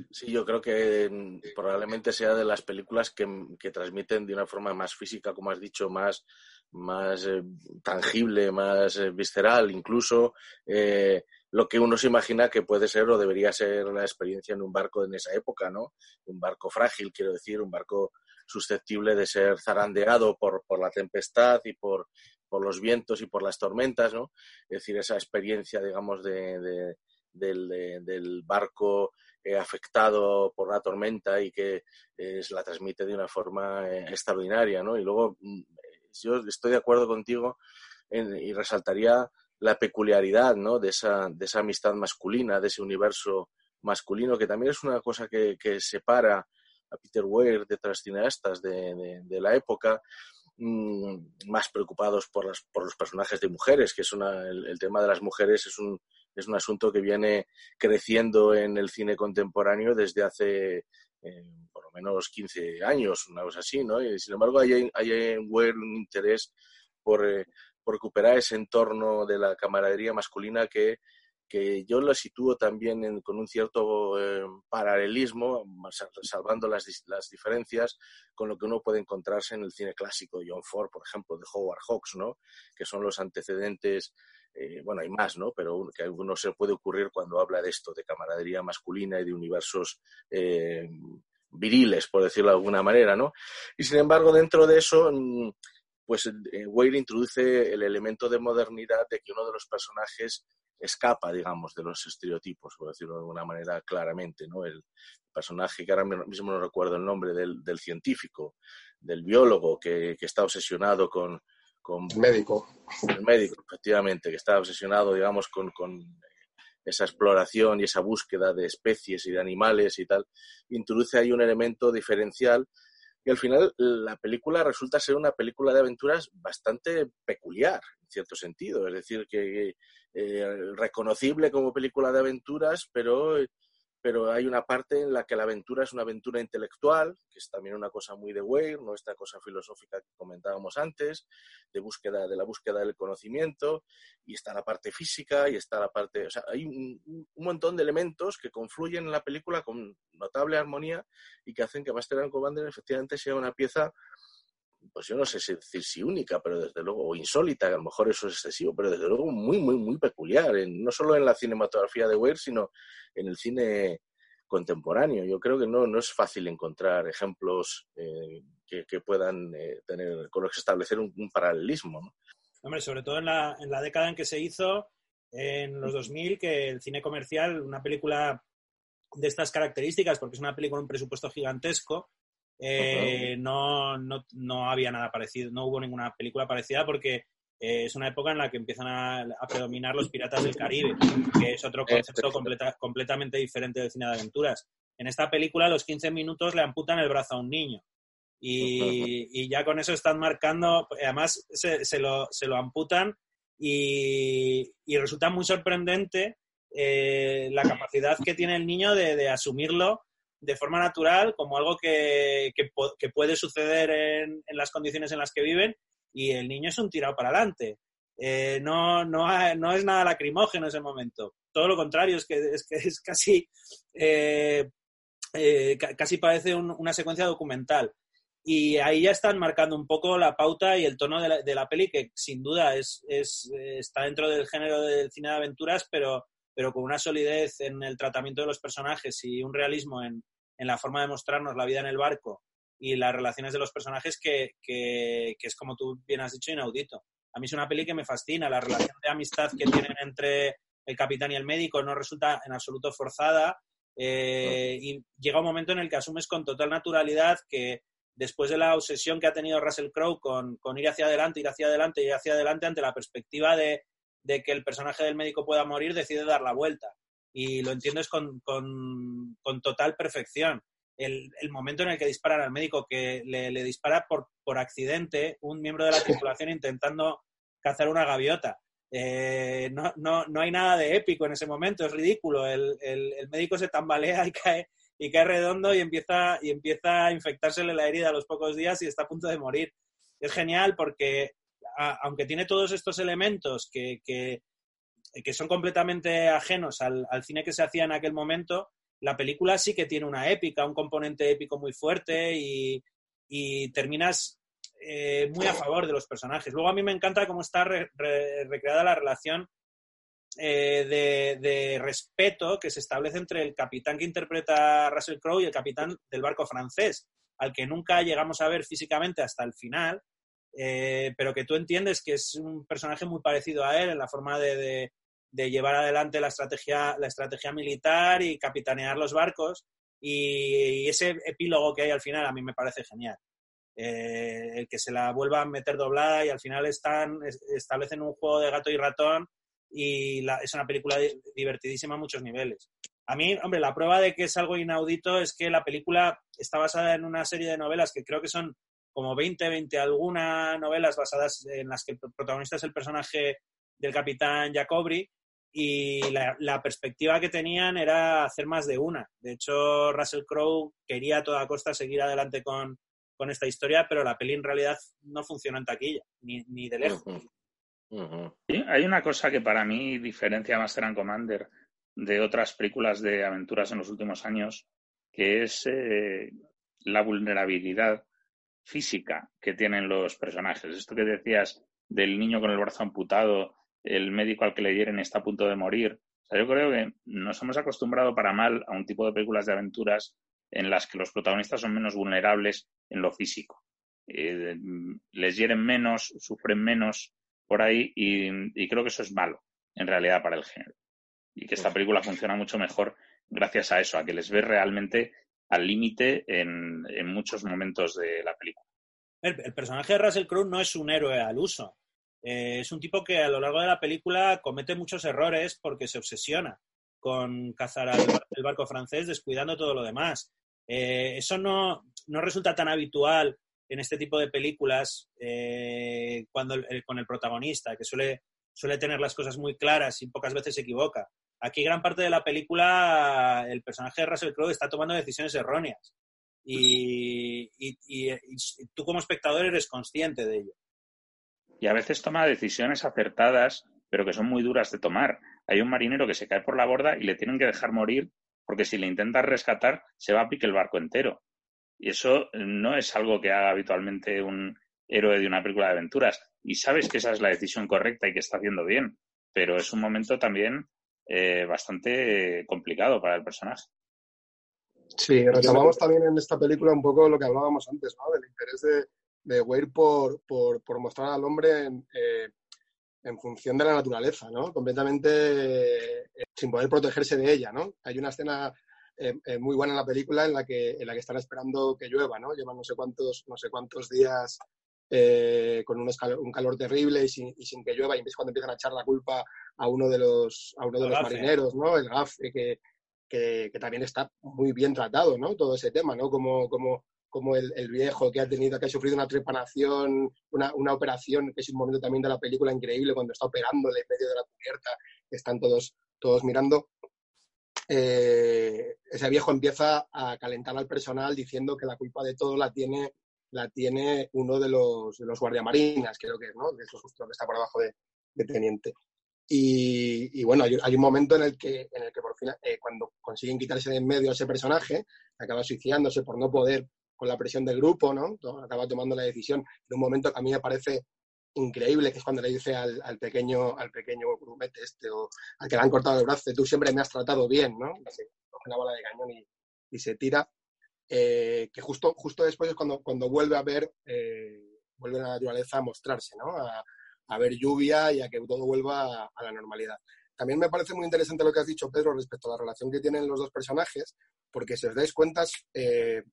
Sí, yo creo que mm, probablemente sea de las películas que, que transmiten de una forma más física, como has dicho, más, más eh, tangible, más eh, visceral, incluso eh, lo que uno se imagina que puede ser o debería ser la experiencia en un barco en esa época, ¿no? Un barco frágil, quiero decir, un barco susceptible de ser zarandeado por, por la tempestad y por, por, los vientos y por las tormentas, ¿no? Es decir, esa experiencia, digamos, de, del, del, barco afectado por la tormenta y que se la transmite de una forma extraordinaria, ¿no? Y luego mm, yo estoy de acuerdo contigo y resaltaría la peculiaridad ¿no? de, esa, de esa amistad masculina, de ese universo masculino, que también es una cosa que, separa a Peter Weir de otras cineastas de, la época, mm, más preocupados por, las, por los personajes de mujeres, que es el, tema de las mujeres es un, es un asunto que viene creciendo en el cine contemporáneo desde hace por lo menos 15 años, una cosa así, ¿no? Y sin embargo, hay, hay un interés por, eh, por, recuperar ese entorno de la camaradería masculina que, que yo lo sitúo también con un cierto eh, paralelismo, salvando las, las, diferencias, con lo que uno puede encontrarse en el cine clásico, John Ford, por ejemplo, de Howard Hawks, ¿no? que son los antecedentes eh, bueno, hay más, ¿no? Pero que uno se puede ocurrir cuando habla de esto, de camaradería masculina y de universos eh, viriles, por decirlo de alguna manera, ¿no? Y sin embargo, dentro de eso, mm, pues eh, Whale introduce el elemento de modernidad de que uno de los personajes escapa, digamos, de los estereotipos, por decirlo de alguna manera claramente, ¿no? El personaje que ahora mismo no recuerdo el nombre del, científico, del biólogo que está obsesionado con, con médico. El médico, efectivamente, que está obsesionado, digamos, con, esa exploración y esa búsqueda de especies y de animales y tal, introduce ahí un elemento diferencial y al final la película resulta ser una película de aventuras bastante peculiar, en cierto sentido, es decir, que eh, reconocible como película de aventuras, pero pero hay una parte en la que la aventura es una aventura intelectual, que es también una cosa muy de Weir, no esta cosa filosófica que comentábamos antes, de búsqueda de la búsqueda del conocimiento, y está la parte física y está la parte, o sea, hay un, montón de elementos que confluyen en la película con notable armonía y que hacen que Master and Commander efectivamente sea una pieza pues yo no sé si decir si única, pero desde luego, o insólita, a lo mejor eso es excesivo, pero desde luego muy, muy, muy peculiar, no solo en la cinematografía de Weir, sino en el cine contemporáneo. Yo creo que no, no es fácil encontrar ejemplos eh, que, puedan eh, tener, con los que establecer un, paralelismo. Hombre, sobre todo en la, en la década en que se hizo, en los 2000, que el cine comercial, una película de estas características, porque es una película con un presupuesto gigantesco, eh, no, no, no, había nada parecido, no hubo ninguna película parecida porque eh, es una época en la que empiezan a, predominar los piratas del Caribe, que es otro concepto completamente diferente del cine de aventuras. En esta película, a los 15 minutos le amputan el brazo a un niño. Y, ya con eso están marcando, además se, lo, se lo, amputan y, resulta muy sorprendente eh, la capacidad que tiene el niño de, asumirlo de forma natural como algo que, que, puede suceder en, en, las condiciones en las que viven y el niño es un tirado para adelante. Eh, no, no, no, es nada lacrimógeno en ese momento. Todo lo contrario, es que es, que es casi, eh, eh, casi parece una secuencia documental. Y ahí ya están marcando un poco la pauta y el tono de la, de la peli, que sin duda es, es, está dentro del género del cine de aventuras, pero, pero con una solidez en el tratamiento de los personajes y un realismo en, en la forma de mostrarnos la vida en el barco y las relaciones de los personajes que, que, es, como tú bien has dicho, inaudito. A mí es una peli que me fascina, la relación de amistad que tienen entre el capitán y el médico no resulta en absoluto forzada eh, y llega un momento en el que asumes con total naturalidad que después de la obsesión que ha tenido Russell Crowe con, con ir hacia adelante, ir hacia adelante, ir hacia adelante ante la perspectiva de, de que el personaje del médico pueda morir, decide dar la vuelta. Y lo entiendes con, con, con total perfección el, momento en el que disparan al médico, que le, dispara por, por, accidente un miembro de la tripulación intentando cazar una gaviota. Eh, no, no, no, hay nada de épico en ese momento, es ridículo. El, el, médico se tambalea y cae, y cae redondo y empieza, y empieza a infectársele la herida a los pocos días y está a punto de morir. Es genial porque, aunque tiene todos estos elementos que, que, que son completamente ajenos al, cine que se hacía en aquel momento, la película sí que tiene una épica, un componente épico muy fuerte y, terminas eh, muy a favor de los personajes. Luego a mí me encanta cómo está recreada la relación eh, de, respeto que se establece entre el capitán que interpreta Russell Crowe y el capitán del barco francés, al que nunca llegamos a ver físicamente hasta el final, eh, pero que tú entiendes que es un personaje muy parecido a él en la forma de, de llevar adelante la estrategia, la estrategia militar y capitanear los barcos. Y, ese epílogo que hay al final a mí me parece genial. Eh, el que se la vuelva a meter doblada y al final están, establecen un juego de gato y ratón y es una película divertidísima a muchos niveles. A mí, hombre, la prueba de que es algo inaudito es que la película está basada en una serie de novelas que creo que son como 20, 20 algunas novelas basadas en las que el protagonista es el personaje del capitán Jacobri y la, perspectiva que tenían era hacer más de una. De hecho, Russell Crowe quería a toda costa seguir adelante con, esta historia, pero la peli en realidad no funciona en taquilla, ni, ni de lejos. hay una cosa que para mí diferencia a Master and Commander de otras películas de aventuras en los últimos años, que es eh, la vulnerabilidad física que tienen los personajes. Esto que decías del niño con el brazo amputado el médico al que le dieren está a punto de morir. yo creo que nos hemos acostumbrado para mal a un tipo de películas de aventuras en las que los protagonistas son menos vulnerables en lo físico. Eh, les hieren menos, sufren menos por ahí y, creo que eso es malo en realidad para el género. Y que esta película funciona mucho mejor gracias a eso, a que les ve realmente al límite en, muchos momentos de la película. El, el, personaje de Russell Crowe no es un héroe al uso. Eh, es un tipo que a lo largo de la película comete muchos errores porque se obsesiona con cazar al, el barco francés descuidando todo lo demás. Eh, eso no, no, resulta tan habitual en este tipo de películas eh, cuando con el protagonista, que suele, suele tener las cosas muy claras y pocas veces se equivoca. Aquí gran parte de la película el personaje de Russell Crowe está tomando decisiones erróneas y, y tú como espectador eres consciente de ello y a veces toma decisiones acertadas, pero que son muy duras de tomar. Hay un marinero que se cae por la borda y le tienen que dejar morir porque si le intentas rescatar se va a pique el barco entero. Y eso no es algo que haga habitualmente un héroe de una película de aventuras. Y sabes que esa es la decisión correcta y que está haciendo bien, pero es un momento también eh, bastante complicado para el personaje. Sí, retomamos también en esta película un poco lo que hablábamos antes, ¿no? Del interés de, de Weir por, por, por, mostrar al hombre en, eh, en, función de la naturaleza, ¿no? Completamente eh, sin poder protegerse de ella, ¿no? Hay una escena eh, eh, muy buena en la película en la que en la que están esperando que llueva, ¿no? Llevan no sé cuántos no sé cuántos días eh, con un, un, calor terrible y sin, y sin, que llueva y es cuando empiezan a echar la culpa a uno de los a uno de los marineros, ¿no? El GAF que, que, que, también está muy bien tratado, ¿no? Todo ese tema, ¿no? Como, como, como el, el, viejo que ha tenido, que ha sufrido una trepanación, una, una, operación, que es un momento también de la película increíble cuando está operándole en medio de la cubierta, están todos, todos mirando. Eh, ese viejo empieza a calentar al personal diciendo que la culpa de todo la tiene, la tiene uno de los, de los guardiamarinas, creo que es, ¿no? De esos justo que está por abajo de, de teniente. Y, y, bueno, hay, hay, un momento en el que, en el que por fin, eh, cuando consiguen quitarse de en medio a ese personaje, acaba suicidándose por no poder con la presión del grupo, ¿no? Acaba tomando la decisión en un momento que a mí me parece increíble, que es cuando le dice al, al pequeño al pequeño grumete este, o al que le han cortado el brazo, tú siempre me has tratado bien, ¿no? Se coge una bala de cañón y, y se tira. Eh, que justo, justo después es cuando, cuando vuelve a ver, eh, vuelve la naturaleza a mostrarse, ¿no? A, a, ver lluvia y a que todo vuelva a, a, la normalidad. También me parece muy interesante lo que has dicho, Pedro, respecto a la relación que tienen los dos personajes, porque si os dais cuenta, eh,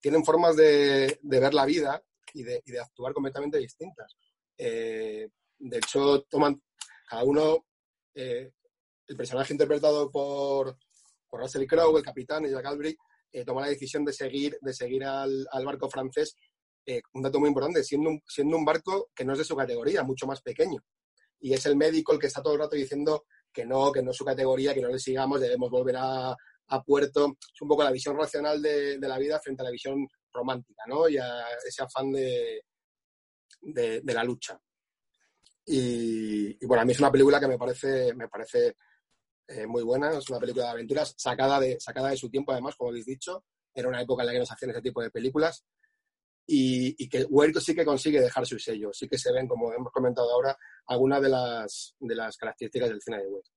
tienen formas de, de ver la vida y de, y de actuar completamente distintas. Eh, de hecho, toman cada uno, eh, el personaje interpretado por, por Russell Crowe, el capitán, y Jack Albrecht, eh, toma la decisión de seguir, de seguir al, al barco francés. Eh, un dato muy importante, siendo un, siendo un barco que no es de su categoría, mucho más pequeño. Y es el médico el que está todo el rato diciendo que no, que no es su categoría, que no le sigamos, debemos volver a, a puerto. Es un poco la visión racional de, de, la vida frente a la visión romántica, ¿no? Y a ese afán de, de, de la lucha. Y, y, bueno, a mí es una película que me parece, me parece eh, muy buena, es una película de aventuras sacada de, sacada de su tiempo, además, como habéis dicho. Era una época en la que nos hacían ese tipo de películas. Y, y que Huerto sí que consigue dejar su sello, sí que se ven, como hemos comentado ahora, algunas de las, de las características del cine de Huerto.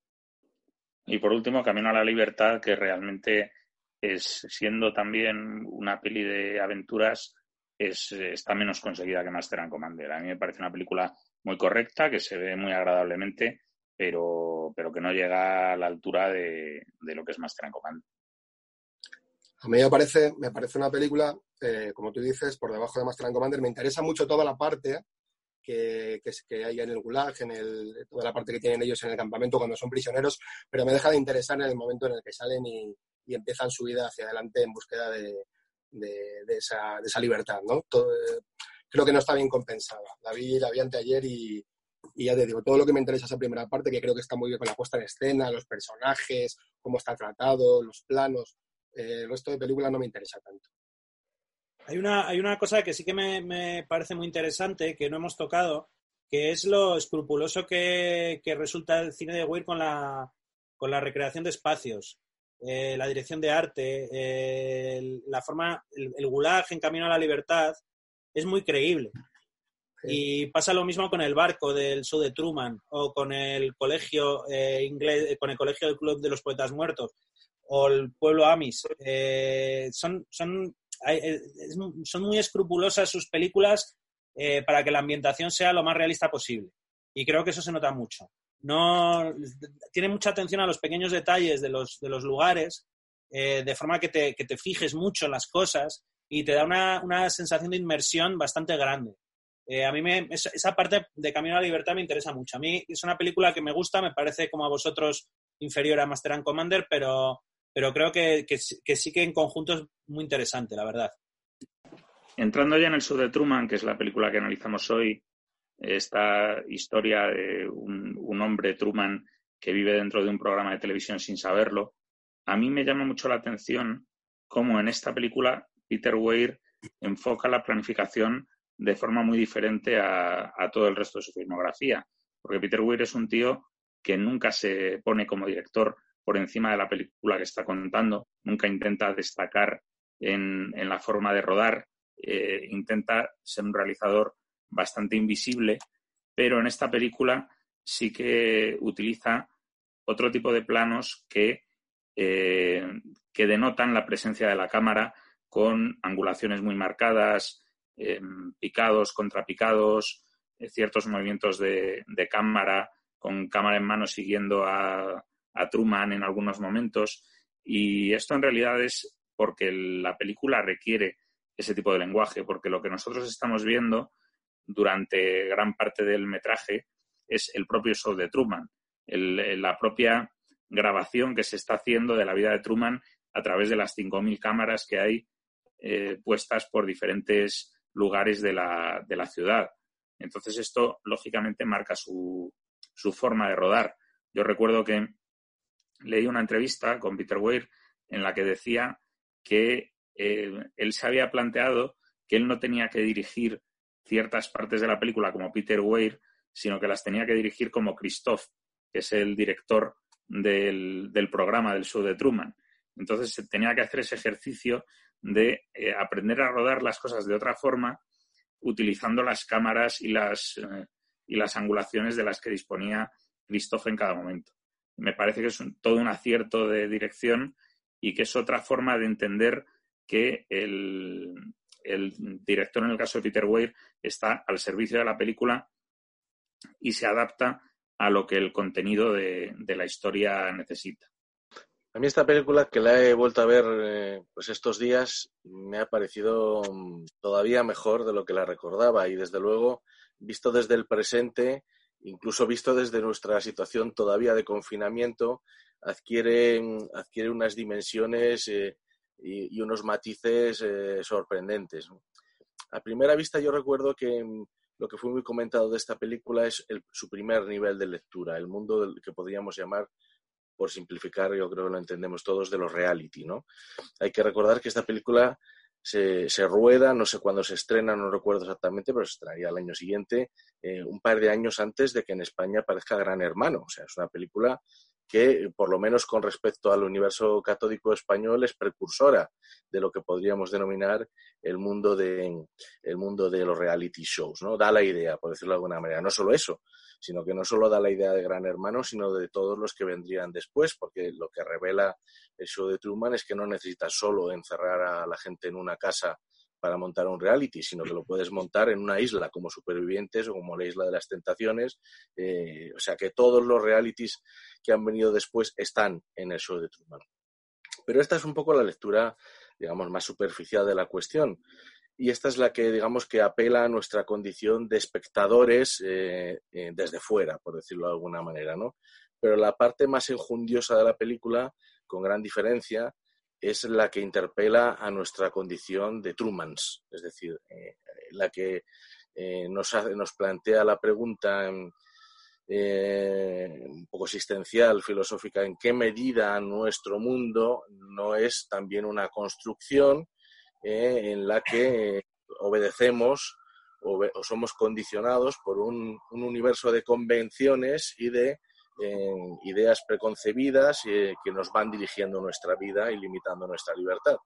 Y por último, Camino a la Libertad, que realmente es, siendo también una peli de aventuras, es, está menos conseguida que Master and Commander. A mí me parece una película muy correcta, que se ve muy agradablemente, pero, pero que no llega a la altura de, de lo que es Master and Commander. A mí me parece, me parece una película, eh, como tú dices, por debajo de Master and Commander. Me interesa mucho toda la parte que, que, que, hay en el gulag, en el, toda la parte que tienen ellos en el campamento cuando son prisioneros, pero me deja de interesar en el momento en el que salen y, y empiezan su vida hacia adelante en búsqueda de, de, de, esa, de esa, libertad. ¿no? Todo, creo que no está bien compensada. La vi, la vi anteayer y, y ya te digo, todo lo que me interesa esa primera parte, que creo que está muy bien con la puesta en escena, los personajes, cómo está tratado, los planos. Eh, el resto de película no me interesa tanto. Hay una, hay una cosa que sí que me, me, parece muy interesante, que no hemos tocado, que es lo escrupuloso que, que resulta el cine de Weir con la, con la recreación de espacios. Eh, la dirección de arte, eh, la forma, el, el, gulag en Camino a la Libertad, es muy creíble. Sí. Y pasa lo mismo con el barco del show de Truman o con el colegio eh, inglés, con el colegio del Club de los Poetas Muertos o el pueblo Amis. son, son son muy escrupulosas sus películas eh, para que la ambientación sea lo más realista posible. Y creo que eso se nota mucho. No, tiene mucha atención a los pequeños detalles de los, de los lugares, eh, de forma que te, que te, fijes mucho en las cosas y te da una, una sensación de inmersión bastante grande. Eh, a mí me, esa parte de Camino a la Libertad me interesa mucho. A mí es una película que me gusta, me parece como a vosotros inferior a Master and Commander, pero, pero creo que, que, que, sí que en conjunto es muy interesante, la verdad. Entrando ya en el sur de Truman, que es la película que analizamos hoy, esta historia de un, un hombre, Truman, que vive dentro de un programa de televisión sin saberlo, a mí me llama mucho la atención cómo en esta película Peter Weir enfoca la planificación de forma muy diferente a, a, todo el resto de su filmografía. Porque Peter Weir es un tío que nunca se pone como director por encima de la película que está contando, nunca intenta destacar en, la forma de rodar, eh, intenta ser un realizador bastante invisible, pero en esta película sí que utiliza otro tipo de planos que, eh, que denotan la presencia de la cámara con angulaciones muy marcadas, eh, picados, contrapicados, eh, ciertos movimientos de, de, cámara, con cámara en mano siguiendo a, a Truman en algunos momentos Y esto en realidad es porque la película requiere ese tipo de lenguaje, porque lo que nosotros estamos viendo durante gran parte del metraje es el propio show de Truman, la propia grabación que se está haciendo de la vida de Truman a través de las 5.000 cámaras que hay eh, puestas por diferentes lugares de la, de la, ciudad. Entonces esto, lógicamente, marca su, su forma de rodar. Yo recuerdo que leí una entrevista con Peter Weir en la que decía que eh, él se había planteado que él no tenía que dirigir ciertas partes de la película como Peter Weir, sino que las tenía que dirigir como Christoph, que es el director del, programa del show de Truman. Entonces tenía que hacer ese ejercicio de eh, aprender a rodar las cosas de otra forma, utilizando las cámaras y las, eh, y las angulaciones de las que disponía Christoph en cada momento. Me parece que es todo un acierto de dirección y que es otra forma de entender que el, director, en el caso de Peter Weir, está al servicio de la película y se adapta a lo que el contenido de, la historia necesita. A mí esta película que la he vuelto a ver eh, pues estos días me ha parecido mm, todavía mejor de lo que la recordaba y desde luego visto desde el presente, incluso visto desde nuestra situación todavía de confinamiento, adquiere, adquiere unas dimensiones eh, y, unos matices eh, sorprendentes. A primera vista yo recuerdo que mm, lo que fue muy comentado de esta película es su primer nivel de lectura, el mundo que podríamos llamar, por simplificar, yo creo que lo entendemos todos, de los reality. ¿no? Hay que recordar que esta película se, rueda, no sé cuándo se estrena, no recuerdo exactamente, pero se estrenaría el año siguiente, eh, un par de años antes de que en España aparezca Gran Hermano. O sea, es una película que, por lo menos con respecto al universo católico español, es precursora de lo que podríamos denominar el mundo de, el mundo de los reality shows, ¿no? Da la idea, por decirlo de alguna manera. No solo eso, sino que no solo da la idea de Gran Hermano, sino de todos los que vendrían después, porque lo que revela el show de Truman es que no necesita solo encerrar a la gente en una casa para montar un reality, sino que lo puedes montar en una isla como Supervivientes o como la Isla de las Tentaciones. Eh, o sea que todos los realities que han venido después están en el show de Truman. Pero esta es un poco la lectura, digamos, más superficial de la cuestión. Y esta es la que, digamos, que apela a nuestra condición de espectadores eh, eh, desde fuera, por decirlo de alguna manera, ¿no? Pero la parte más enjundiosa de la película, con gran diferencia, es la que interpela a nuestra condición de Trumans, es decir, eh, la que eh, nos, nos plantea la pregunta eh, un poco existencial, filosófica, en qué medida nuestro mundo no es también una construcción en la que obedecemos o, somos condicionados por un universo de convenciones y de ideas preconcebidas eh, que nos van dirigiendo nuestra vida y limitando nuestra libertad.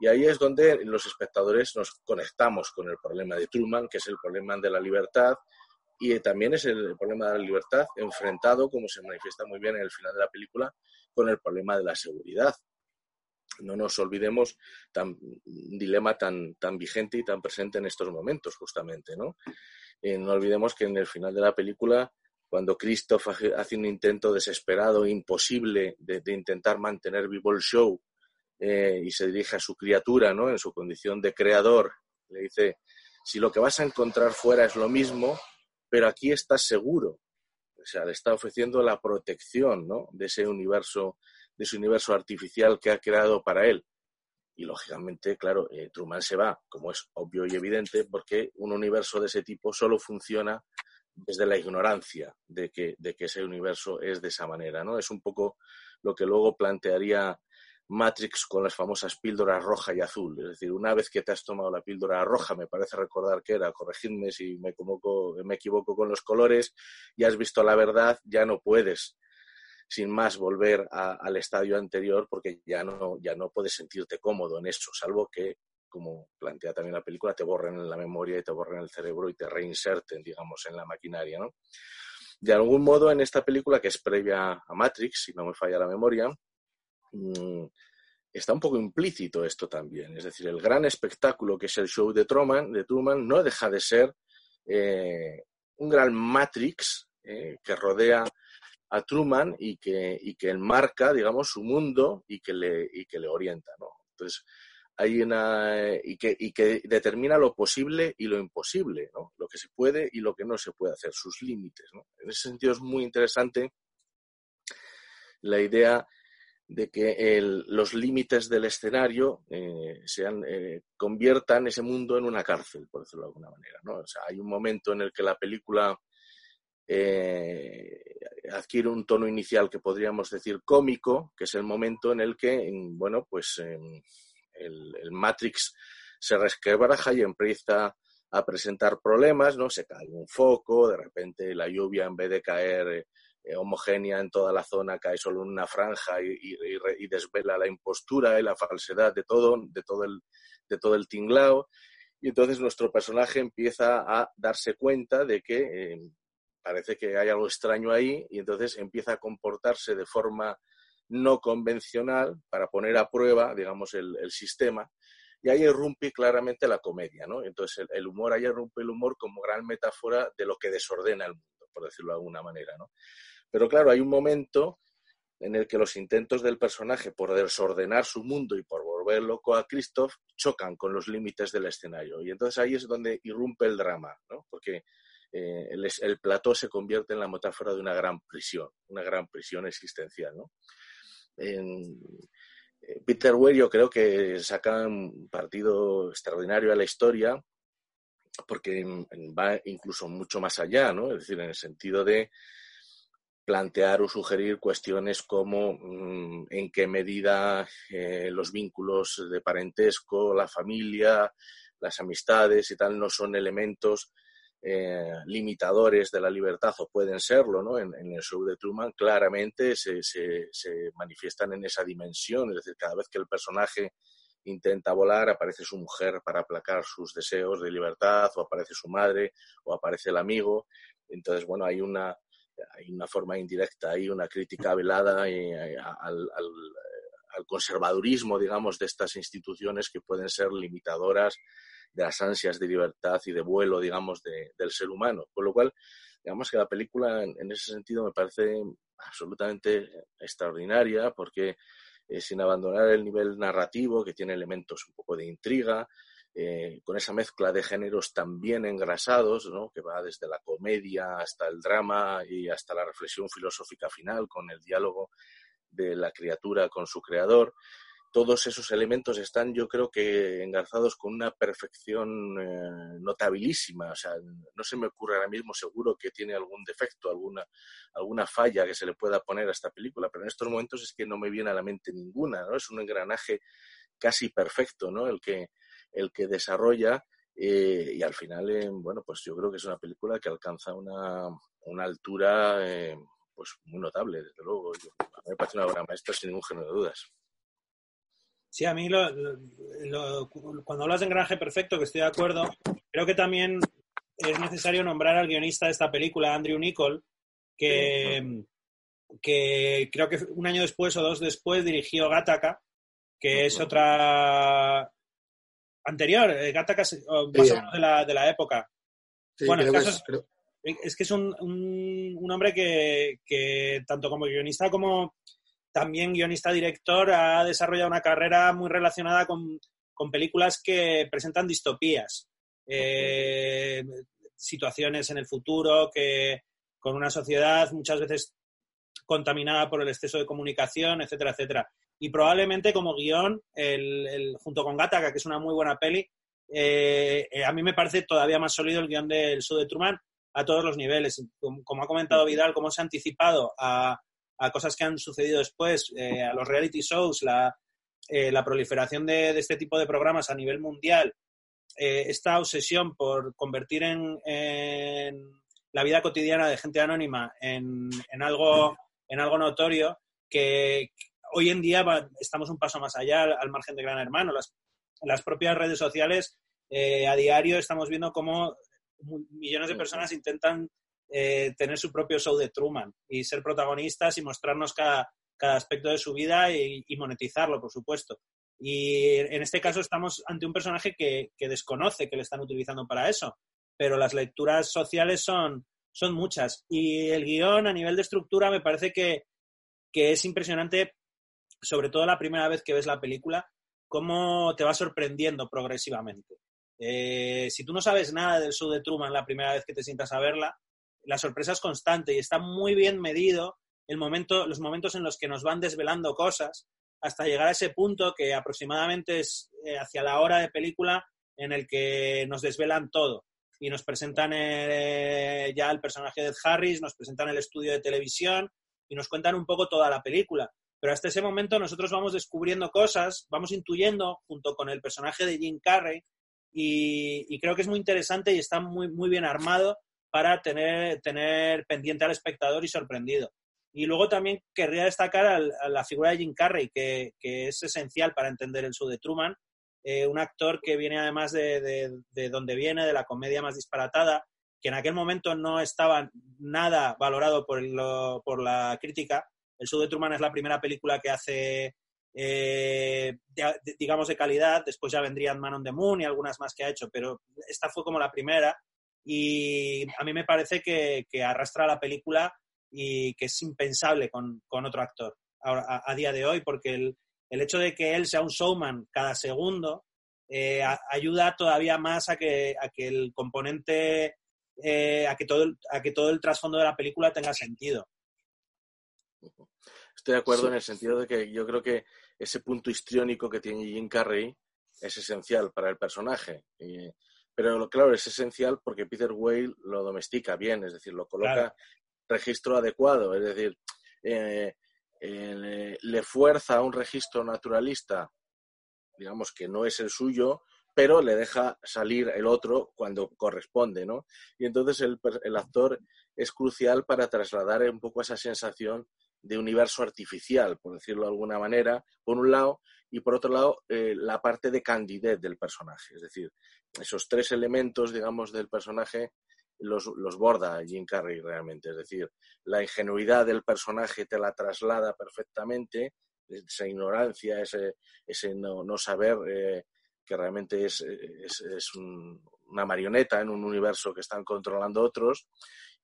Y ahí es donde los espectadores nos conectamos con el problema de Truman, que es el problema de la libertad, y también es el problema de la libertad enfrentado, como se manifiesta muy bien en el final de la película, con el problema de la seguridad. No nos olvidemos tan, un dilema tan, tan vigente y tan presente en estos momentos, justamente. ¿no? Eh, no olvidemos que en el final de la película cuando Christoph hace un intento desesperado, imposible, de, intentar mantener vivo el show eh, y se dirige a su criatura, ¿no? En su condición de creador, le dice, si lo que vas a encontrar fuera es lo mismo, pero aquí estás seguro. O sea, le está ofreciendo la protección, ¿no? De ese universo, de ese universo artificial que ha creado para él. Y lógicamente, claro, eh, Truman se va, como es obvio y evidente, porque un universo de ese tipo solo funciona desde la ignorancia de que, ese universo es de esa manera, ¿no? Es un poco lo que luego plantearía Matrix con las famosas píldoras roja y azul. Es decir, una vez que te has tomado la píldora roja, me parece recordar que era, corregidme si me, me equivoco con los colores, y has visto la verdad, ya no puedes sin más volver al estadio anterior porque ya no, ya no puedes sentirte cómodo en eso, salvo que como plantea también la película, te borren en la memoria y te borren el cerebro y te reinserten, digamos, en la maquinaria, ¿no? De algún modo, en esta película, que es previa a Matrix, si no me falla la memoria, mm, está un poco implícito esto también. Es decir, el gran espectáculo que es el show de Truman, de Truman no deja de ser eh, un gran Matrix eh, que rodea a Truman y que, y que enmarca, digamos, su mundo y que le, y que le orienta, ¿no? Entonces, hay una y que, determina lo posible y lo imposible, ¿no? Lo que se puede y lo que no se puede hacer, sus límites. En ese sentido es muy interesante la idea de que los límites del escenario eh, eh, conviertan ese mundo en una cárcel, por decirlo de alguna manera. O sea, hay un momento en el que la película eh, adquiere un tono inicial que podríamos decir cómico, que es el momento en el que, bueno, pues el, Matrix se resquebraja y empieza a presentar problemas, ¿no? Se cae un foco, de repente la lluvia en vez de caer eh, homogénea en toda la zona, cae solo en una franja y, desvela la impostura y la falsedad de todo, de todo el, de todo el tinglao. Y entonces nuestro personaje empieza a darse cuenta de que eh, parece que hay algo extraño ahí y entonces empieza a comportarse de forma no convencional para poner a prueba, digamos, el, sistema. Y ahí irrumpe claramente la comedia, ¿no? Entonces el, el, humor, ahí irrumpe el humor como gran metáfora de lo que desordena el mundo, por decirlo de alguna manera, ¿no? Pero claro, hay un momento en el que los intentos del personaje por desordenar su mundo y por volver loco a Christoph chocan con los límites del escenario. Y entonces ahí es donde irrumpe el drama, ¿no? porque eh, el, plató se convierte en la metáfora de una gran prisión, una gran prisión existencial. ¿no? En, eh, Peter Weir yo creo que saca un partido extraordinario a la historia porque va incluso mucho más allá, ¿no? es decir, en el sentido de plantear o sugerir cuestiones como mm, en qué medida eh, los vínculos de parentesco, la familia, las amistades y tal no son elementos eh, limitadores de la libertad o pueden serlo, ¿no? En, el show de Truman claramente se, se, manifiestan en esa dimensión, es decir, cada vez que el personaje intenta volar, aparece su mujer para aplacar sus deseos de libertad, o aparece su madre, o aparece el amigo. Entonces, bueno, hay una, hay una forma indirecta, hay una crítica velada eh, al, conservadurismo, digamos, de estas instituciones que pueden ser limitadoras de las ansias de libertad y de vuelo, digamos, del ser humano. Con lo cual, digamos que la película en, ese sentido me parece absolutamente extraordinaria porque eh, sin abandonar el nivel narrativo, que tiene elementos un poco de intriga, eh, con esa mezcla de géneros también engrasados, ¿no? que va desde la comedia hasta el drama y hasta la reflexión filosófica final, con el diálogo de la criatura con su creador. Todos esos elementos están, yo creo que, engarzados con una perfección eh, notabilísima. O sea, no se me ocurre ahora mismo seguro que tiene algún defecto, alguna, alguna falla que se le pueda poner a esta película, pero en estos momentos es que no me viene a la mente ninguna. ¿no? Es un engranaje casi perfecto, ¿no? El que, el que desarrolla eh, y al final, eh, bueno, pues yo creo que es una película que alcanza una, una altura eh, pues muy notable, desde luego. a mí me parece una obra maestra sin ningún género de dudas. Sí, a mí cuando hablas de engranaje perfecto, que estoy de acuerdo, creo que también es necesario nombrar al guionista de esta película, Andrew Nichol, que, que creo que un año después o dos después dirigió Gattaca, que es otra anterior, eh, Gattaca más o menos de la, de la época. bueno, el caso es, que es un, un, hombre que, que, tanto como guionista como también guionista-director, ha desarrollado una carrera muy relacionada con, con películas que presentan distopías, eh, situaciones en el futuro, que con una sociedad muchas veces contaminada por el exceso de comunicación, etcétera, etcétera. Y probablemente como guion, el, junto con Gattaca, que es una muy buena peli, eh, eh, a mí me parece todavía más sólido el guion del Show de Truman a todos los niveles. Como, ha comentado Vidal, cómo se ha anticipado a, cosas que han sucedido después, eh, a los reality shows, la, proliferación de, este tipo de programas a nivel mundial, esta obsesión por convertir en, la vida cotidiana de gente anónima en, algo, en algo notorio que, hoy en día estamos un paso más allá al, margen de Gran Hermano. Las, las propias redes sociales, eh, a diario estamos viendo cómo millones de personas intentan eh, tener su propio show de Truman y ser protagonistas y mostrarnos cada, aspecto de su vida y, monetizarlo, por supuesto. Y en este caso estamos ante un personaje que, desconoce que le están utilizando para eso, pero las lecturas sociales son, son muchas. Y el guion a nivel de estructura me parece que, que es impresionante, sobre todo la primera vez que ves la película, cómo te va sorprendiendo progresivamente. Eh, si tú no sabes nada del show de Truman la primera vez que te sientas a verla, la sorpresa es constante y está muy bien medido el momento, los momentos en los que nos van desvelando cosas hasta llegar a ese punto que aproximadamente es eh, hacia la hora de película en el que nos desvelan todo y nos presentan eh, ya el personaje de Ed Harris, nos presentan el estudio de televisión y nos cuentan un poco toda la película. Pero hasta ese momento nosotros vamos descubriendo cosas, vamos intuyendo junto con el personaje de Jim Carrey y, creo que es muy interesante y está muy, muy bien armado para tener, tener pendiente al espectador y sorprendido. Y luego también querría destacar a la figura de Jim Carrey, que, es esencial para entender el show de Truman. Eh, un actor que viene además de, de, donde viene, de la comedia más disparatada, que en aquel momento no estaba nada valorado por, por la crítica. El show de Truman es la primera película que hace, eh, digamos, de calidad. Después ya vendrían Man on the Moon y algunas más que ha hecho, pero esta fue como la primera. Y a mí me parece que, arrastra la película y que es impensable con, otro actor a, día de hoy, porque el, hecho de que él sea un showman cada segundo eh, ayuda todavía más a que, a que el componente, eh, a, que todo el, a que todo el trasfondo de la película tenga sentido. Estoy de acuerdo en el sentido de que yo creo que ese punto histriónico que tiene Jim Carrey es esencial para el personaje. pero claro, es esencial porque Peter Whale lo domestica bien, es decir, lo coloca registro adecuado, es decir, eh, eh, le fuerza a un registro naturalista, digamos que no es el suyo, pero le deja salir el otro cuando corresponde, ¿no? Y entonces el, el actor es crucial para trasladar un poco esa sensación de universo artificial, por decirlo de alguna manera, por un lado, y por otro lado, eh, la parte de candidez del personaje. Es decir, esos tres elementos, digamos, del personaje los, los borda Jim Carrey realmente. Es decir, la ingenuidad del personaje te la traslada perfectamente, esa ignorancia, ese, ese no, no saber eh, que realmente es, es, es una marioneta en un universo que están controlando otros.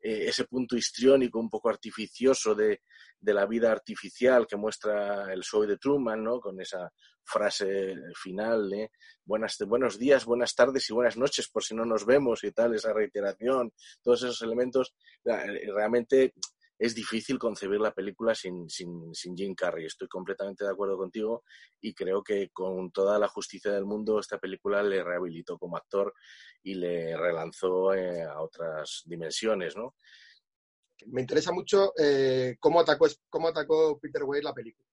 Eh, ese punto histriónico un poco artificioso de, de, la vida artificial que muestra el show de Truman, ¿no? Con esa frase final, ¿eh? Buenas, buenos días, buenas tardes y buenas noches por si no nos vemos y tal, esa reiteración, todos esos elementos, eh, realmente es difícil concebir la película sin, sin, sin, Jim Carrey. Estoy completamente de acuerdo contigo y creo que con toda la justicia del mundo esta película le rehabilitó como actor y le relanzó eh, a otras dimensiones, ¿no? Me interesa mucho eh, cómo, atacó, cómo atacó Peter Weir la película.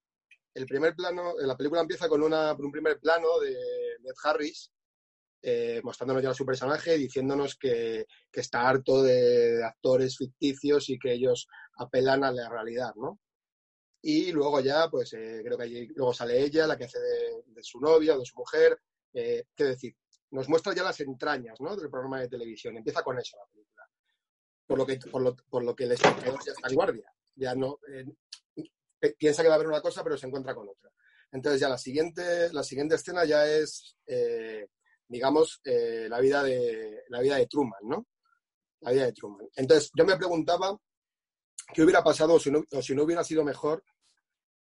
El primer plano, la película empieza con una, un primer plano de Ed Harris eh, mostrándonos ya su personaje, diciéndonos que, está harto de, actores ficticios y que ellos apelan a la realidad, ¿no? Y luego ya, pues eh, creo que luego sale ella, la que hace de, su novia o de su mujer. Eh, ¿Qué decir? Nos muestra ya las entrañas ¿no? del programa de televisión. Empieza con eso la película. Por lo que, por lo, por lo que el espectador ya está en guardia. Ya no, piensa que va a haber una cosa, pero se encuentra con otra. Entonces ya la siguiente, la siguiente escena ya es digamos, eh, la, vida de, la vida de Truman, ¿no? La vida de Truman. Entonces, yo me preguntaba qué hubiera pasado si no, o si no hubiera sido mejor,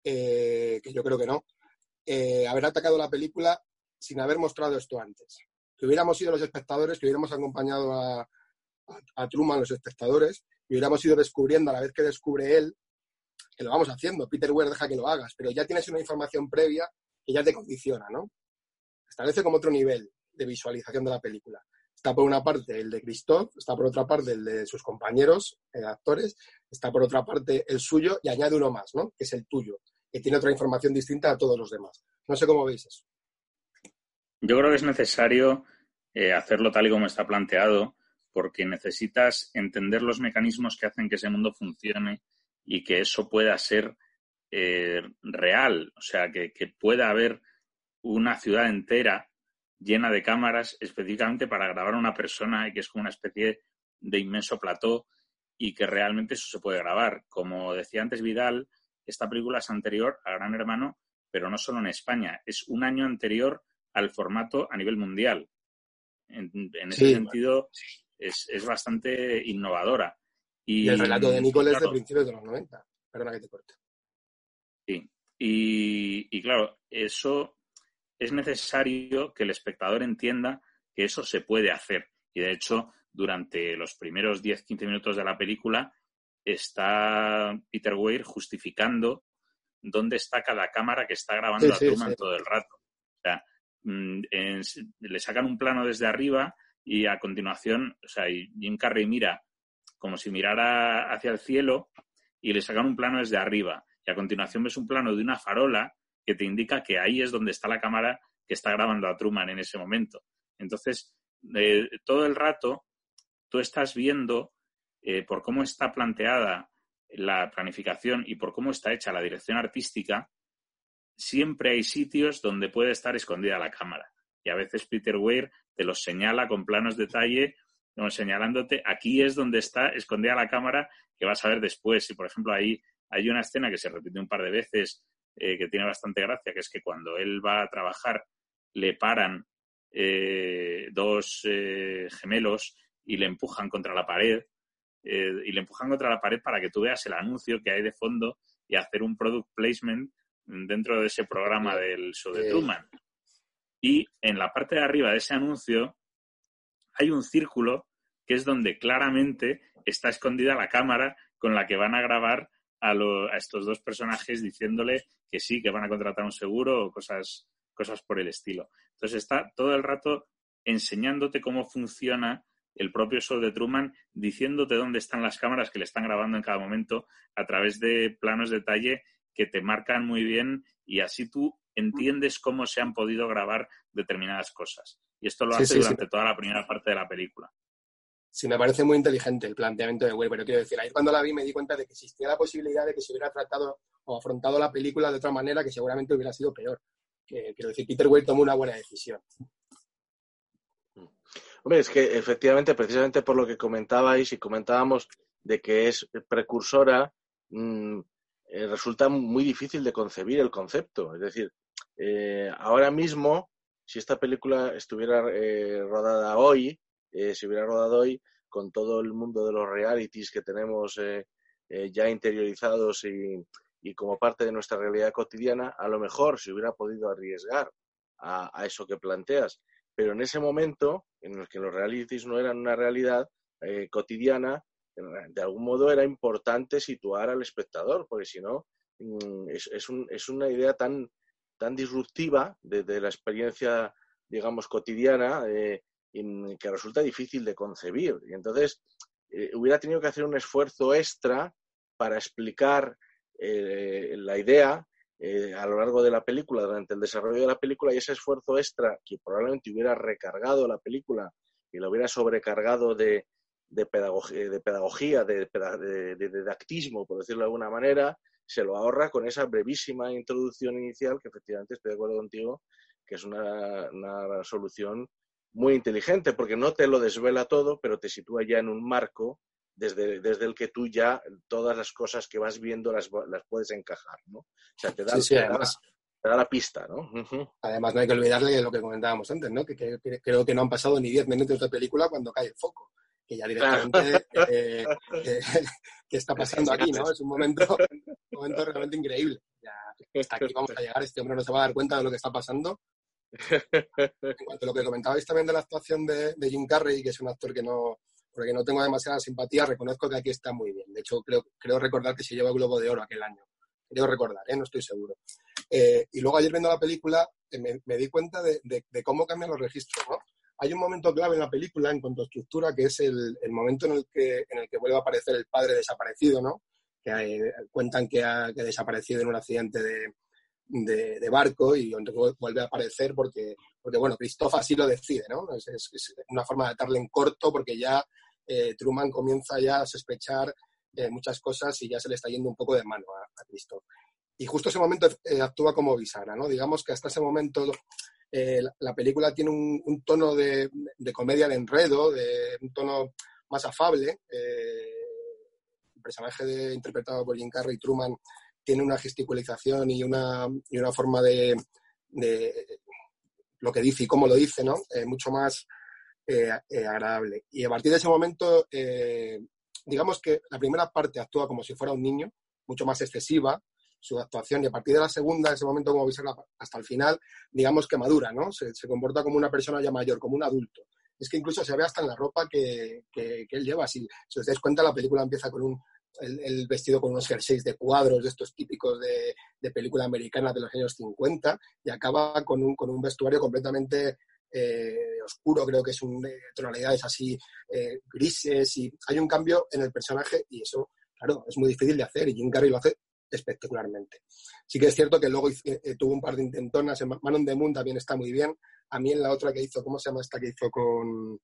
eh, que yo creo que no, eh, haber atacado la película sin haber mostrado esto antes. Que hubiéramos sido los espectadores, que hubiéramos acompañado a, a, Truman, los espectadores, y hubiéramos ido descubriendo a la vez que descubre él, que lo vamos haciendo. Peter Weir deja que lo hagas, pero ya tienes una información previa que ya te condiciona, ¿no? Establece como otro nivel de visualización de la película. Está por una parte el de Christoph, está por otra parte el de sus compañeros eh, actores, está por otra parte el suyo y añade uno más, ¿no? Que es el tuyo, que tiene otra información distinta a todos los demás. No sé cómo veis eso. Yo creo que es necesario eh, hacerlo tal y como está planteado, porque necesitas entender los mecanismos que hacen que ese mundo funcione y que eso pueda ser eh, real, o sea, que, que, pueda haber una ciudad entera llena de cámaras específicamente para grabar a una persona y que es como una especie de inmenso plató y que realmente eso se puede grabar. Como decía antes Vidal, esta película es anterior a Gran Hermano, pero no solo en España, es un año anterior al formato a nivel mundial. En, ese sentido, es, es, bastante innovadora. Y, el relato de Nicole es de principios de los 90. Perdona que te corte. Sí. Y, y claro, eso es necesario que el espectador entienda que eso se puede hacer. Y de hecho, durante los primeros 10-15 minutos de la película, está Peter Weir justificando dónde está cada cámara que está grabando a Truman todo el rato. O sea, mm, le sacan un plano desde arriba y a continuación, o sea, Jim Carrey mira como si mirara hacia el cielo y le sacan un plano desde arriba. Y a continuación ves un plano de una farola que te indica que ahí es donde está la cámara que está grabando a Truman en ese momento. Entonces, eh, todo el rato tú estás viendo eh, por cómo está planteada la planificación y por cómo está hecha la dirección artística, siempre hay sitios donde puede estar escondida la cámara. Y a veces Peter Weir te los señala con planos detalle, señalándote aquí es donde está escondida la cámara que vas a ver después. Y por ejemplo, ahí hay una escena que se repite un par de veces eh, que tiene bastante gracia, que es que cuando él va a trabajar le paran eh, dos eh, gemelos y le empujan contra la pared y le empujan contra la pared para que tú veas el anuncio que hay de fondo y hacer un product placement dentro de ese programa del show de Truman. Y en la parte de arriba de ese anuncio hay un círculo que es donde claramente está escondida la cámara con la que van a grabar a, a estos dos personajes diciéndole que sí, que van a contratar un seguro o cosas, cosas por el estilo. Entonces está todo el rato enseñándote cómo funciona el propio show de Truman, diciéndote dónde están las cámaras que le están grabando en cada momento a través de planos de detalle que te marcan muy bien y así tú entiendes cómo se han podido grabar determinadas cosas. Y esto lo hace durante toda la primera parte de la película. Sí, me parece muy inteligente el planteamiento de Will, pero quiero decir, ahí cuando la vi me di cuenta de que existía la posibilidad de que se hubiera tratado o afrontado la película de otra manera que seguramente hubiera sido peor quiero decir, Peter Weir tomó una buena decisión. Hombre, es que efectivamente, precisamente por lo que comentabais y comentábamos de que es precursora, mm, eh, resulta muy difícil de concebir el concepto. Es decir, eh, ahora mismo, si esta película estuviera eh, rodada hoy, si hubiera rodado hoy, con todo el mundo de los realities que tenemos ya interiorizados y, y como parte de nuestra realidad cotidiana, a lo mejor se hubiera podido arriesgar a, eso que planteas. Pero en ese momento, en el que los realities no eran una realidad eh, cotidiana, de algún modo era importante situar al espectador, porque si no, mm, es, una idea tan, tan disruptiva de, la experiencia, digamos, cotidiana, eh, que resulta difícil de concebir. Y entonces, eh, hubiera tenido que hacer un esfuerzo extra para explicar eh, la idea eh, a lo largo de la película, durante el desarrollo de la película, y ese esfuerzo extra que probablemente hubiera recargado la película y lo hubiera sobrecargado de, de pedagogía, de, pedagogía de, de, didactismo, por decirlo de alguna manera, se lo ahorra con esa brevísima introducción inicial, que efectivamente estoy de acuerdo contigo, que es una solución muy inteligente, porque no te lo desvela todo, pero te sitúa ya en un marco desde, desde el que tú ya todas las cosas que vas viendo las, las puedes encajar, ¿no? O sea, te da, la pista, ¿no? Además, no hay que olvidarle lo que comentábamos antes, ¿no? Que, creo que no han pasado ni 10 minutos de película cuando cae el foco. Que ya directamente eh, eh, ¿qué está pasando aquí, ¿no? Es un momento, un momento realmente increíble. Ya, hasta aquí vamos a llegar, este hombre no se va a dar cuenta de lo que está pasando. En cuanto a lo que comentabais también de la actuación de, Jim Carrey, que es un actor que no, porque no tengo demasiada simpatía, reconozco que aquí está muy bien. De hecho, creo, recordar que se lleva el Globo de Oro aquel año. Creo recordar, ¿eh? no estoy seguro. Eh, y luego ayer viendo la película eh, me, di cuenta de, cómo cambian los registros. ¿no? Hay un momento clave en la película en cuanto a estructura, que es el, momento en el, que, en el que vuelve a aparecer el padre desaparecido, ¿no? que cuentan que ha, desaparecido en un accidente de, de, barco y vuelve a aparecer porque, porque bueno, Christoph así lo decide, ¿no? Es, es, una forma de darle en corto porque ya eh, Truman comienza ya a sospechar eh, muchas cosas y ya se le está yendo un poco de mano a, a Christoph. Y justo ese momento eh, actúa como bisagra, ¿no? Digamos que hasta ese momento la, película tiene un, tono de, de, comedia de enredo, de un tono más afable. el personaje de, interpretado por Jim Carrey, Truman, tiene una gesticulización y una, y una forma de, de, lo que dice y cómo lo dice, ¿no? mucho más eh, eh, agradable. Y a partir de ese momento, eh, digamos que la primera parte actúa como si fuera un niño, mucho más excesiva, su actuación y a partir de la segunda, ese momento como veis hasta el final, digamos que madura, ¿no? Se, comporta como una persona ya mayor, como un adulto. Es que incluso se ve hasta en la ropa que, él lleva. Si, si, os dais cuenta, la película empieza con un el, vestido con unos jerseys de cuadros, de estos típicos de, de, película americana de los años 50, y acaba con un, con un vestuario completamente eh, oscuro, creo que es un, eh, tonalidades así eh, grises, y hay un cambio en el personaje, y eso, claro, es muy difícil de hacer, y Jim Carrey lo hace espectacularmente. Sí que es cierto que luego tuvo un par de intentonas, en Man Moon también está muy bien, a mí en la otra que hizo, ¿cómo se llama esta que hizo con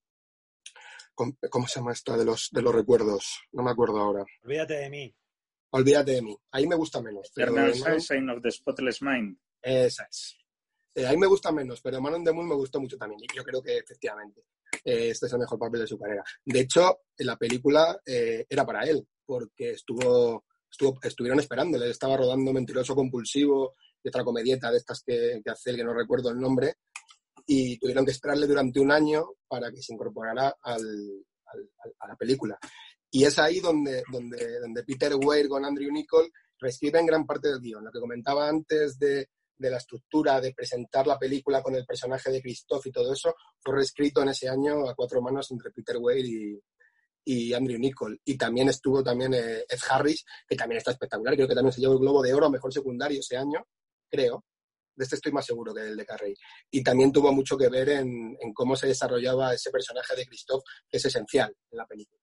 ¿Cómo se llama esta de los, de los recuerdos? No me acuerdo ahora. Olvídate de mí. Olvídate de mí. Ahí me gusta menos. Pero Sign of the Spotless Mind. Esa es. Eh, ahí me gusta menos, pero Man on the Moon me gustó mucho también. Y yo creo que efectivamente eh, este es el mejor papel de su carrera. De hecho, la película eh, era para él, porque estuvo, estuvo, estuvieron esperándole. Estaba rodando Mentiroso Compulsivo y otra comedieta de estas que, que hace, que no recuerdo el nombre, y tuvieron que esperarle durante un año para que se incorporara a la película. Y es ahí donde, donde, donde Peter Weir con Andrew Nichol reescriben gran parte del guion. Lo que comentaba antes de, de, la estructura, de presentar la película con el personaje de Christoph y todo eso, fue reescrito en ese año a cuatro manos entre Peter Weir y, y Andrew Nichol. Y también estuvo también eh, Ed Harris, que también está espectacular. Creo que también se llevó el Globo de Oro a Mejor Secundario ese año, creo de este estoy más seguro que del de Carrey. Y también tuvo mucho que ver en, cómo se desarrollaba ese personaje de Christoph, que es esencial en la película.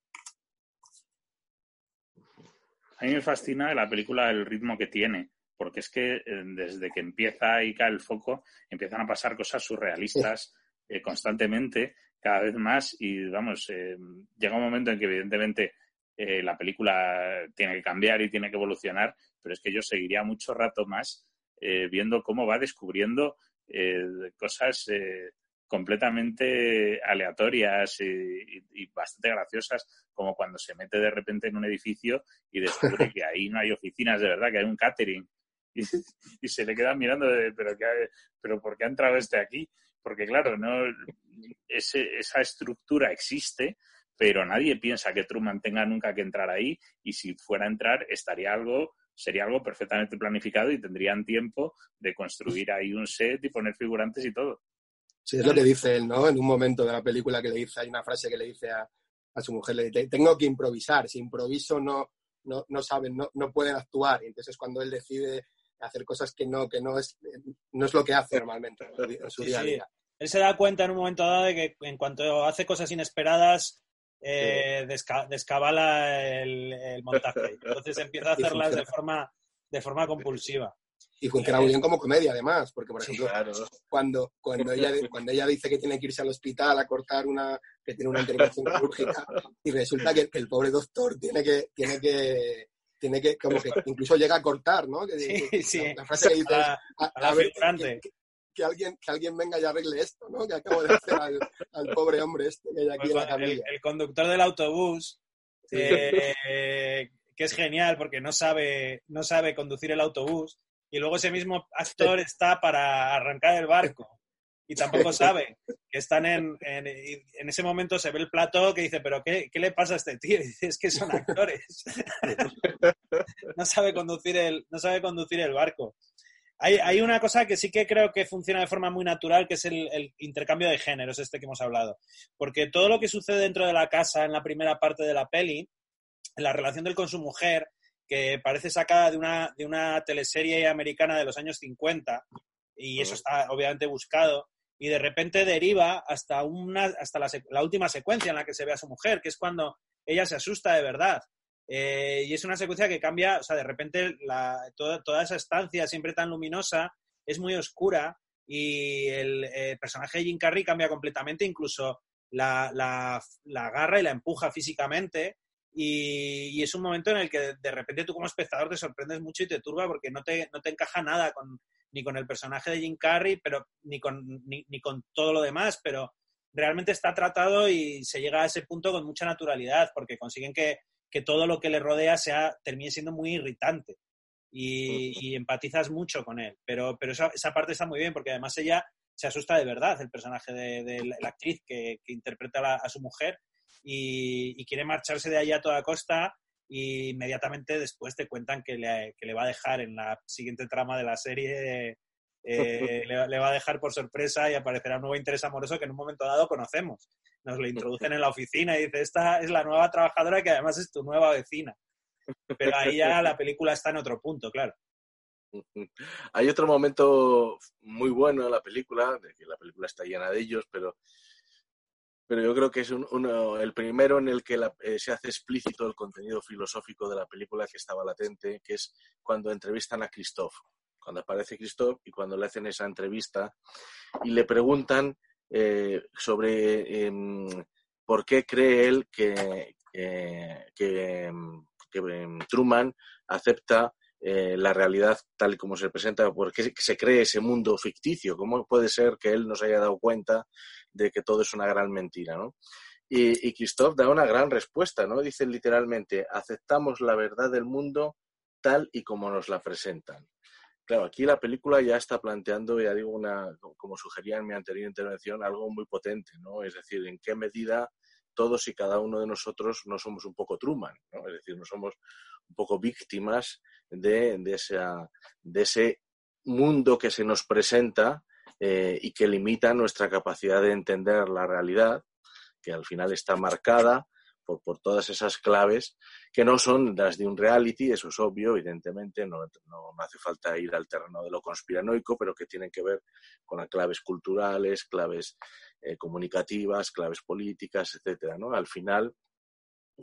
A mí me fascina la película el ritmo que tiene, porque es que eh, desde que empieza y cae el foco, empiezan a pasar cosas surrealistas eh, constantemente, cada vez más, y vamos, eh, llega un momento en que evidentemente la película tiene que cambiar y tiene que evolucionar, pero es que yo seguiría mucho rato más eh, viendo cómo va descubriendo eh, cosas eh, completamente aleatorias y, bastante graciosas, como cuando se mete de repente en un edificio y descubre que ahí no hay oficinas de verdad, que hay un catering. Y, se le queda mirando, pero, pero ¿por qué ha entrado este aquí? Porque claro, no esa estructura existe, pero nadie piensa que Truman tenga nunca que entrar ahí y si fuera a entrar estaría algo sería algo perfectamente planificado y tendrían tiempo de construir ahí un set y poner figurantes y todo. Sí, es lo que dice él, ¿no? En un momento de la película que le dice, hay una frase que le dice a, su mujer, le dice, tengo que improvisar, si improviso no, no, no saben, no, no pueden actuar. Y entonces cuando él decide hacer cosas que no, que no es, no es lo que hace normalmente en su día a día. Él se da cuenta en un momento dado de que en cuanto hace cosas inesperadas, eh, descabala el, montaje. Entonces empieza a hacerlas de forma, de forma compulsiva. Y funciona muy bien como comedia, además, porque, por ejemplo, cuando, cuando, ella, cuando ella dice que tiene que irse al hospital a cortar una, que tiene una intervención quirúrgica, y resulta que, el pobre doctor tiene que, tiene que, tiene que, como que incluso llega a cortar, ¿no? sí, sí. La, frase que dice, a, ver, que alguien, que alguien venga y arregle esto, ¿no? Que acabo de hacer al, pobre hombre este que hay aquí en la camilla. El, conductor del autobús, eh, que es genial porque no sabe, no sabe conducir el autobús, y luego ese mismo actor está para arrancar el barco y tampoco sabe que están en, en, ese momento se ve el plato que dice, pero qué, qué, le pasa a este tío? Y dice, es que son actores. no sabe conducir el, no sabe conducir el barco. Hay, una cosa que sí que creo que funciona de forma muy natural, que es el, intercambio de géneros, este que hemos hablado. Porque todo lo que sucede dentro de la casa en la primera parte de la peli, la relación del con su mujer, que parece sacada de una, de una teleserie americana de los años 50, y eso está obviamente buscado, y de repente deriva hasta, una, hasta la, la última secuencia en la que se ve a su mujer, que es cuando ella se asusta de verdad eh, y es una secuencia que cambia, o sea, de repente toda, esa estancia siempre tan luminosa es muy oscura y el, personaje de Jim Carrey cambia completamente, incluso la, la, agarra y la empuja físicamente. Y, es un momento en el que de repente tú como espectador te sorprendes mucho y te turba porque no te, no te encaja nada ni con el personaje de Jim Carrey, pero ni con, ni, ni con todo lo demás, pero realmente está tratado y se llega a ese punto con mucha naturalidad porque consiguen que que todo lo que le rodea sea, termine siendo muy irritante y, empatizas mucho con él. Pero, pero esa, esa, parte está muy bien porque además ella se asusta de verdad, el personaje de, la actriz que, interpreta a, su mujer. y, quiere marcharse de allí a toda costa y inmediatamente después te cuentan que le, que le va a dejar en la siguiente trama de la serie, eh, le, va a dejar por sorpresa y aparecerá un nuevo interés amoroso que en un momento dado conocemos. Nos lo introducen en la oficina y dice, esta es la nueva trabajadora que además es tu nueva vecina. Pero ahí ya la película está en otro punto, claro. Hay otro momento muy bueno en la película, de que la película está llena de ellos, pero pero yo creo que es uno, el primero en el que eh, se hace explícito el contenido filosófico de la película que estaba latente, que es cuando entrevistan a Christoph, cuando aparece Christoph y cuando le hacen esa entrevista y le preguntan eh, sobre em, por qué cree él que, em, em, Truman acepta eh, la realidad tal y como se presenta, por qué se cree ese mundo ficticio, cómo puede ser que él no se haya dado cuenta de que todo es una gran mentira, ¿no? Y, y Christoph da una gran respuesta, ¿no? Dice literalmente, aceptamos la verdad del mundo tal y como nos la presentan. Claro, aquí la película ya está planteando, ya digo, como sugería en mi anterior intervención, algo muy potente, ¿no? Es decir, en qué medida todos y cada uno de nosotros no somos un poco Truman, ¿no? Es decir, no somos un poco víctimas de ese mundo que se nos presenta eh, y que limita nuestra capacidad de entender la realidad, que al final está marcada por, por, todas esas claves que no son las de un reality, eso es obvio, evidentemente, no, no, hace falta ir al terreno de lo conspiranoico, pero que tienen que ver con las claves culturales, claves eh, comunicativas, claves políticas, etcétera, ¿no? Al final,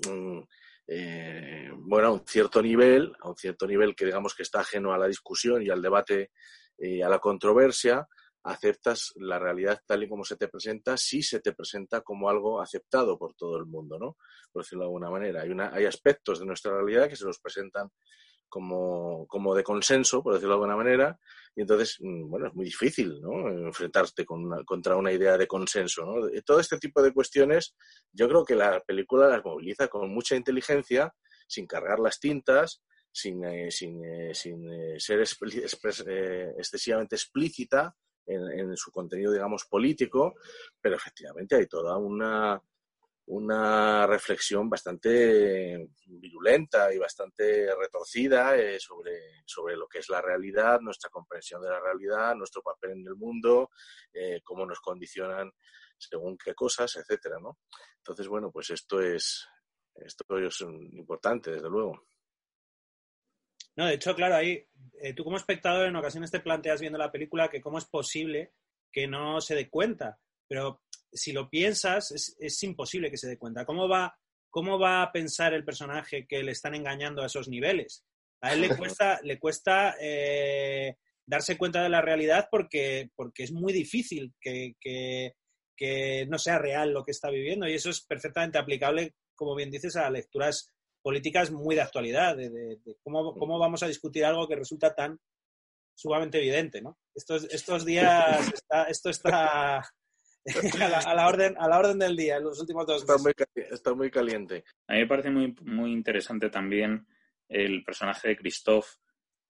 mm, eh, bueno, a un cierto nivel, a un cierto nivel que digamos que está ajeno a la discusión y al debate, y a la controversia, aceptas la realidad tal y como se te presenta, si se te presenta como algo aceptado por todo el mundo, ¿no? Por decirlo de alguna manera. Hay, una, hay aspectos de nuestra realidad que se nos presentan como, como de consenso, por decirlo de alguna manera, y entonces, mm, bueno, es muy difícil, ¿no? Enfrentarte con contra una idea de consenso, ¿no? Todo este tipo de cuestiones, yo creo que la película las moviliza con mucha inteligencia, sin cargar las tintas, sin, eh, sin, eh, sin eh, ser excesivamente explícita, en, su contenido, digamos, político, pero efectivamente hay toda una, una reflexión bastante virulenta y bastante retorcida eh, sobre, sobre lo que es la realidad, nuestra comprensión de la realidad, nuestro papel en el mundo, eh, cómo nos condicionan según qué cosas, etcétera, ¿no? Entonces, bueno, pues esto es, esto es importante, desde luego. No, de hecho, claro, ahí eh, tú como espectador en ocasiones te planteas viendo la película que cómo es posible que no se dé cuenta, pero si lo piensas es, imposible que se dé cuenta. ¿Cómo va, ¿Cómo va a pensar el personaje que le están engañando a esos niveles? A él le cuesta, le cuesta eh, darse cuenta de la realidad porque, porque es muy difícil que, que, que no sea real lo que está viviendo y eso es perfectamente aplicable, como bien dices, a lecturas políticas muy de actualidad, de, cómo, cómo, vamos a discutir algo que resulta tan sumamente evidente, ¿no? Estos, estos días está, esto está a, la, orden, a la orden del día en los últimos dos está Muy, está muy caliente. A mí me parece muy, muy interesante también el personaje de Christoph,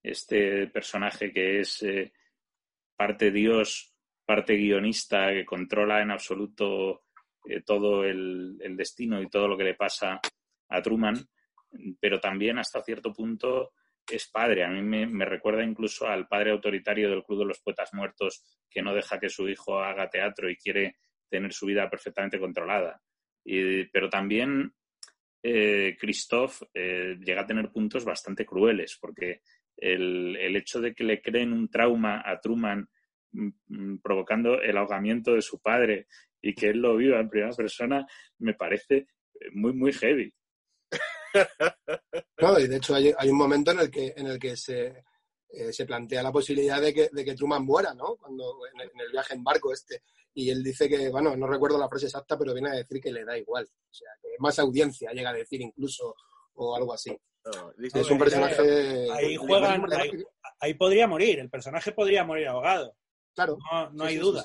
este personaje que es eh, parte Dios, parte guionista, que controla en absoluto eh, todo el, el, destino y todo lo que le pasa a Truman pero también hasta cierto punto es padre. A mí me, recuerda incluso al padre autoritario del Club de los Poetas Muertos que no deja que su hijo haga teatro y quiere tener su vida perfectamente controlada. pero también eh, Christoph eh, llega a tener puntos bastante crueles, porque el, el, hecho de que le creen un trauma a Truman mm, mm, provocando el ahogamiento de su padre y que él lo viva en primera persona me parece muy, muy heavy. No, y de hecho hay, un momento en el que, en el que se, eh, se plantea la posibilidad de que, de que Truman muera, ¿no? Cuando en el, viaje en barco este. Y él dice que, bueno, no recuerdo la frase exacta, pero viene a decir que le da igual. O sea, que más audiencia llega a decir incluso, o algo así. es un personaje. Ahí juegan, ahí, podría morir, el personaje podría morir ahogado. Claro. No, no hay duda.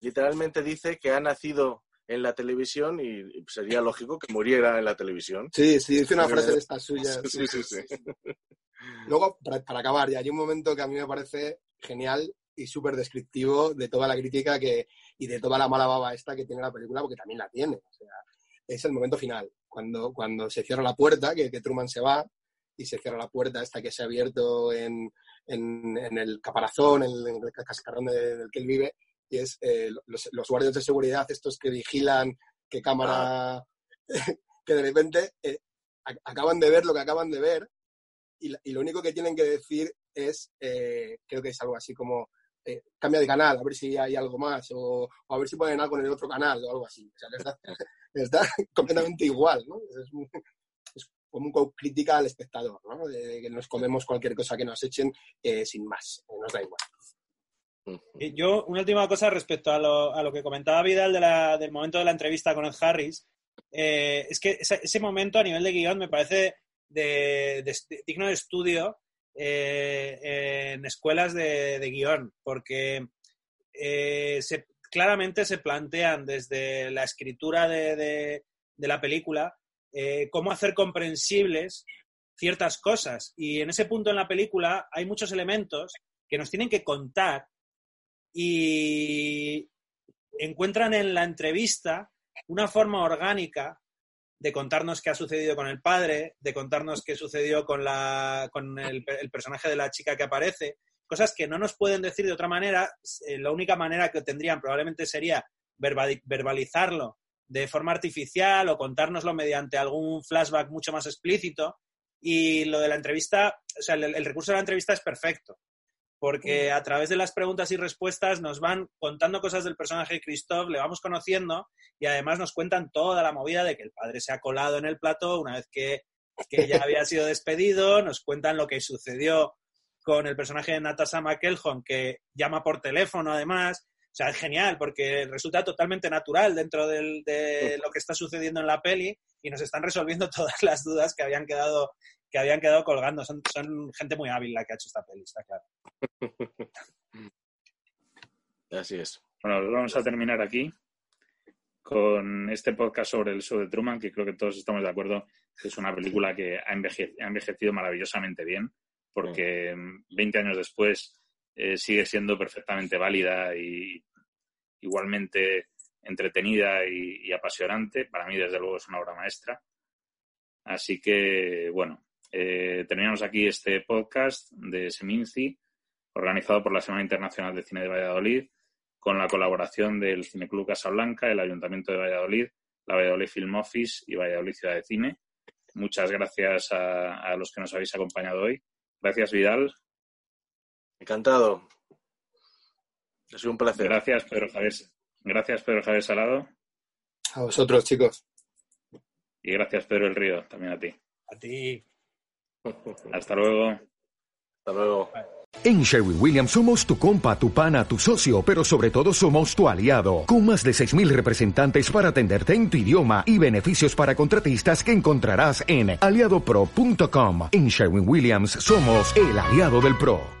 Literalmente dice que ha nacido en la televisión y sería lógico que muriera en la televisión. Sí, sí, dice una frase de estas suyas. Sí, sí, sí. Luego, para, acabar, ya hay un momento que a mí me parece genial y súper descriptivo de toda la crítica que, y de toda la mala baba esta que tiene la película, porque también la tiene. O sea, es el momento final, cuando, cuando se cierra la puerta, que, que Truman se va y se cierra la puerta hasta que se ha abierto en, en, el caparazón, en el, cascarón del que él vive, y es eh, los, los, guardias de seguridad, estos que vigilan qué cámara, que de repente eh, acaban de ver lo que acaban de ver, y, lo único que tienen que decir es, eh, creo que es algo así como, cambia de canal, a ver si hay algo más, o, a ver si ponen algo en el otro canal, o algo así. O sea, está, está completamente igual, ¿no? Es, como un crítica al espectador, ¿no? De, que nos comemos cualquier cosa que nos echen sin más, nos da igual. Yo, una última cosa respecto a lo, a lo que comentaba Vidal de del momento de la entrevista con Ed Harris, eh, es que ese, momento a nivel de guion me parece de, digno de estudio eh, en escuelas de, guion, porque se, claramente se plantean desde la escritura de, la película eh, cómo hacer comprensibles ciertas cosas. Y en ese punto en la película hay muchos elementos que nos tienen que contar y encuentran en la entrevista una forma orgánica de contarnos qué ha sucedido con el padre, de contarnos qué sucedió con, la, con el, personaje de la chica que aparece, cosas que no nos pueden decir de otra manera. Eh, la única manera que tendrían probablemente sería verbalizarlo de forma artificial o contárnoslo mediante algún flashback mucho más explícito. Y lo de la entrevista, o sea, el, recurso de la entrevista es perfecto, porque a través de las preguntas y respuestas nos van contando cosas del personaje de Christoph, le vamos conociendo y además nos cuentan toda la movida de que el padre se ha colado en el plato una vez que, que ya había sido despedido, nos cuentan lo que sucedió con el personaje de Natasha McElhone, que llama por teléfono además, o sea, es genial porque resulta totalmente natural dentro de lo que está sucediendo en la peli y nos están resolviendo todas las dudas que habían quedado, que habían quedado colgando. Son, son gente muy hábil la que ha hecho esta peli, está claro. Así es. Bueno, vamos a terminar aquí con este podcast sobre el show de Truman, que creo que todos estamos de acuerdo que es una película que ha envejecido, maravillosamente bien, porque 20 años después eh, sigue siendo perfectamente válida y igualmente entretenida y, apasionante. Para mí, desde luego, es una obra maestra. Así que, bueno, eh, terminamos aquí este podcast de Seminci, organizado por la Semana Internacional de Cine de Valladolid, con la colaboración del Cineclub Casablanca, el Ayuntamiento de Valladolid, la Valladolid Film Office y Valladolid Ciudad de Cine. Muchas gracias a los que nos habéis acompañado hoy. Gracias, Vidal. Encantado. Ha sido un placer. Gracias, Pedro Javier. Gracias, Pedro Javier Salado. A vosotros, chicos. Y gracias, Pedro El Río, también a ti. A ti. Hasta luego. Hasta luego. En Sherwin Williams somos tu compa, tu pana, tu socio, pero sobre todo somos tu aliado, con más de 6.000 representantes para atenderte en tu idioma y beneficios para contratistas que encontrarás en aliadopro.com. En Sherwin Williams somos el aliado del PRO.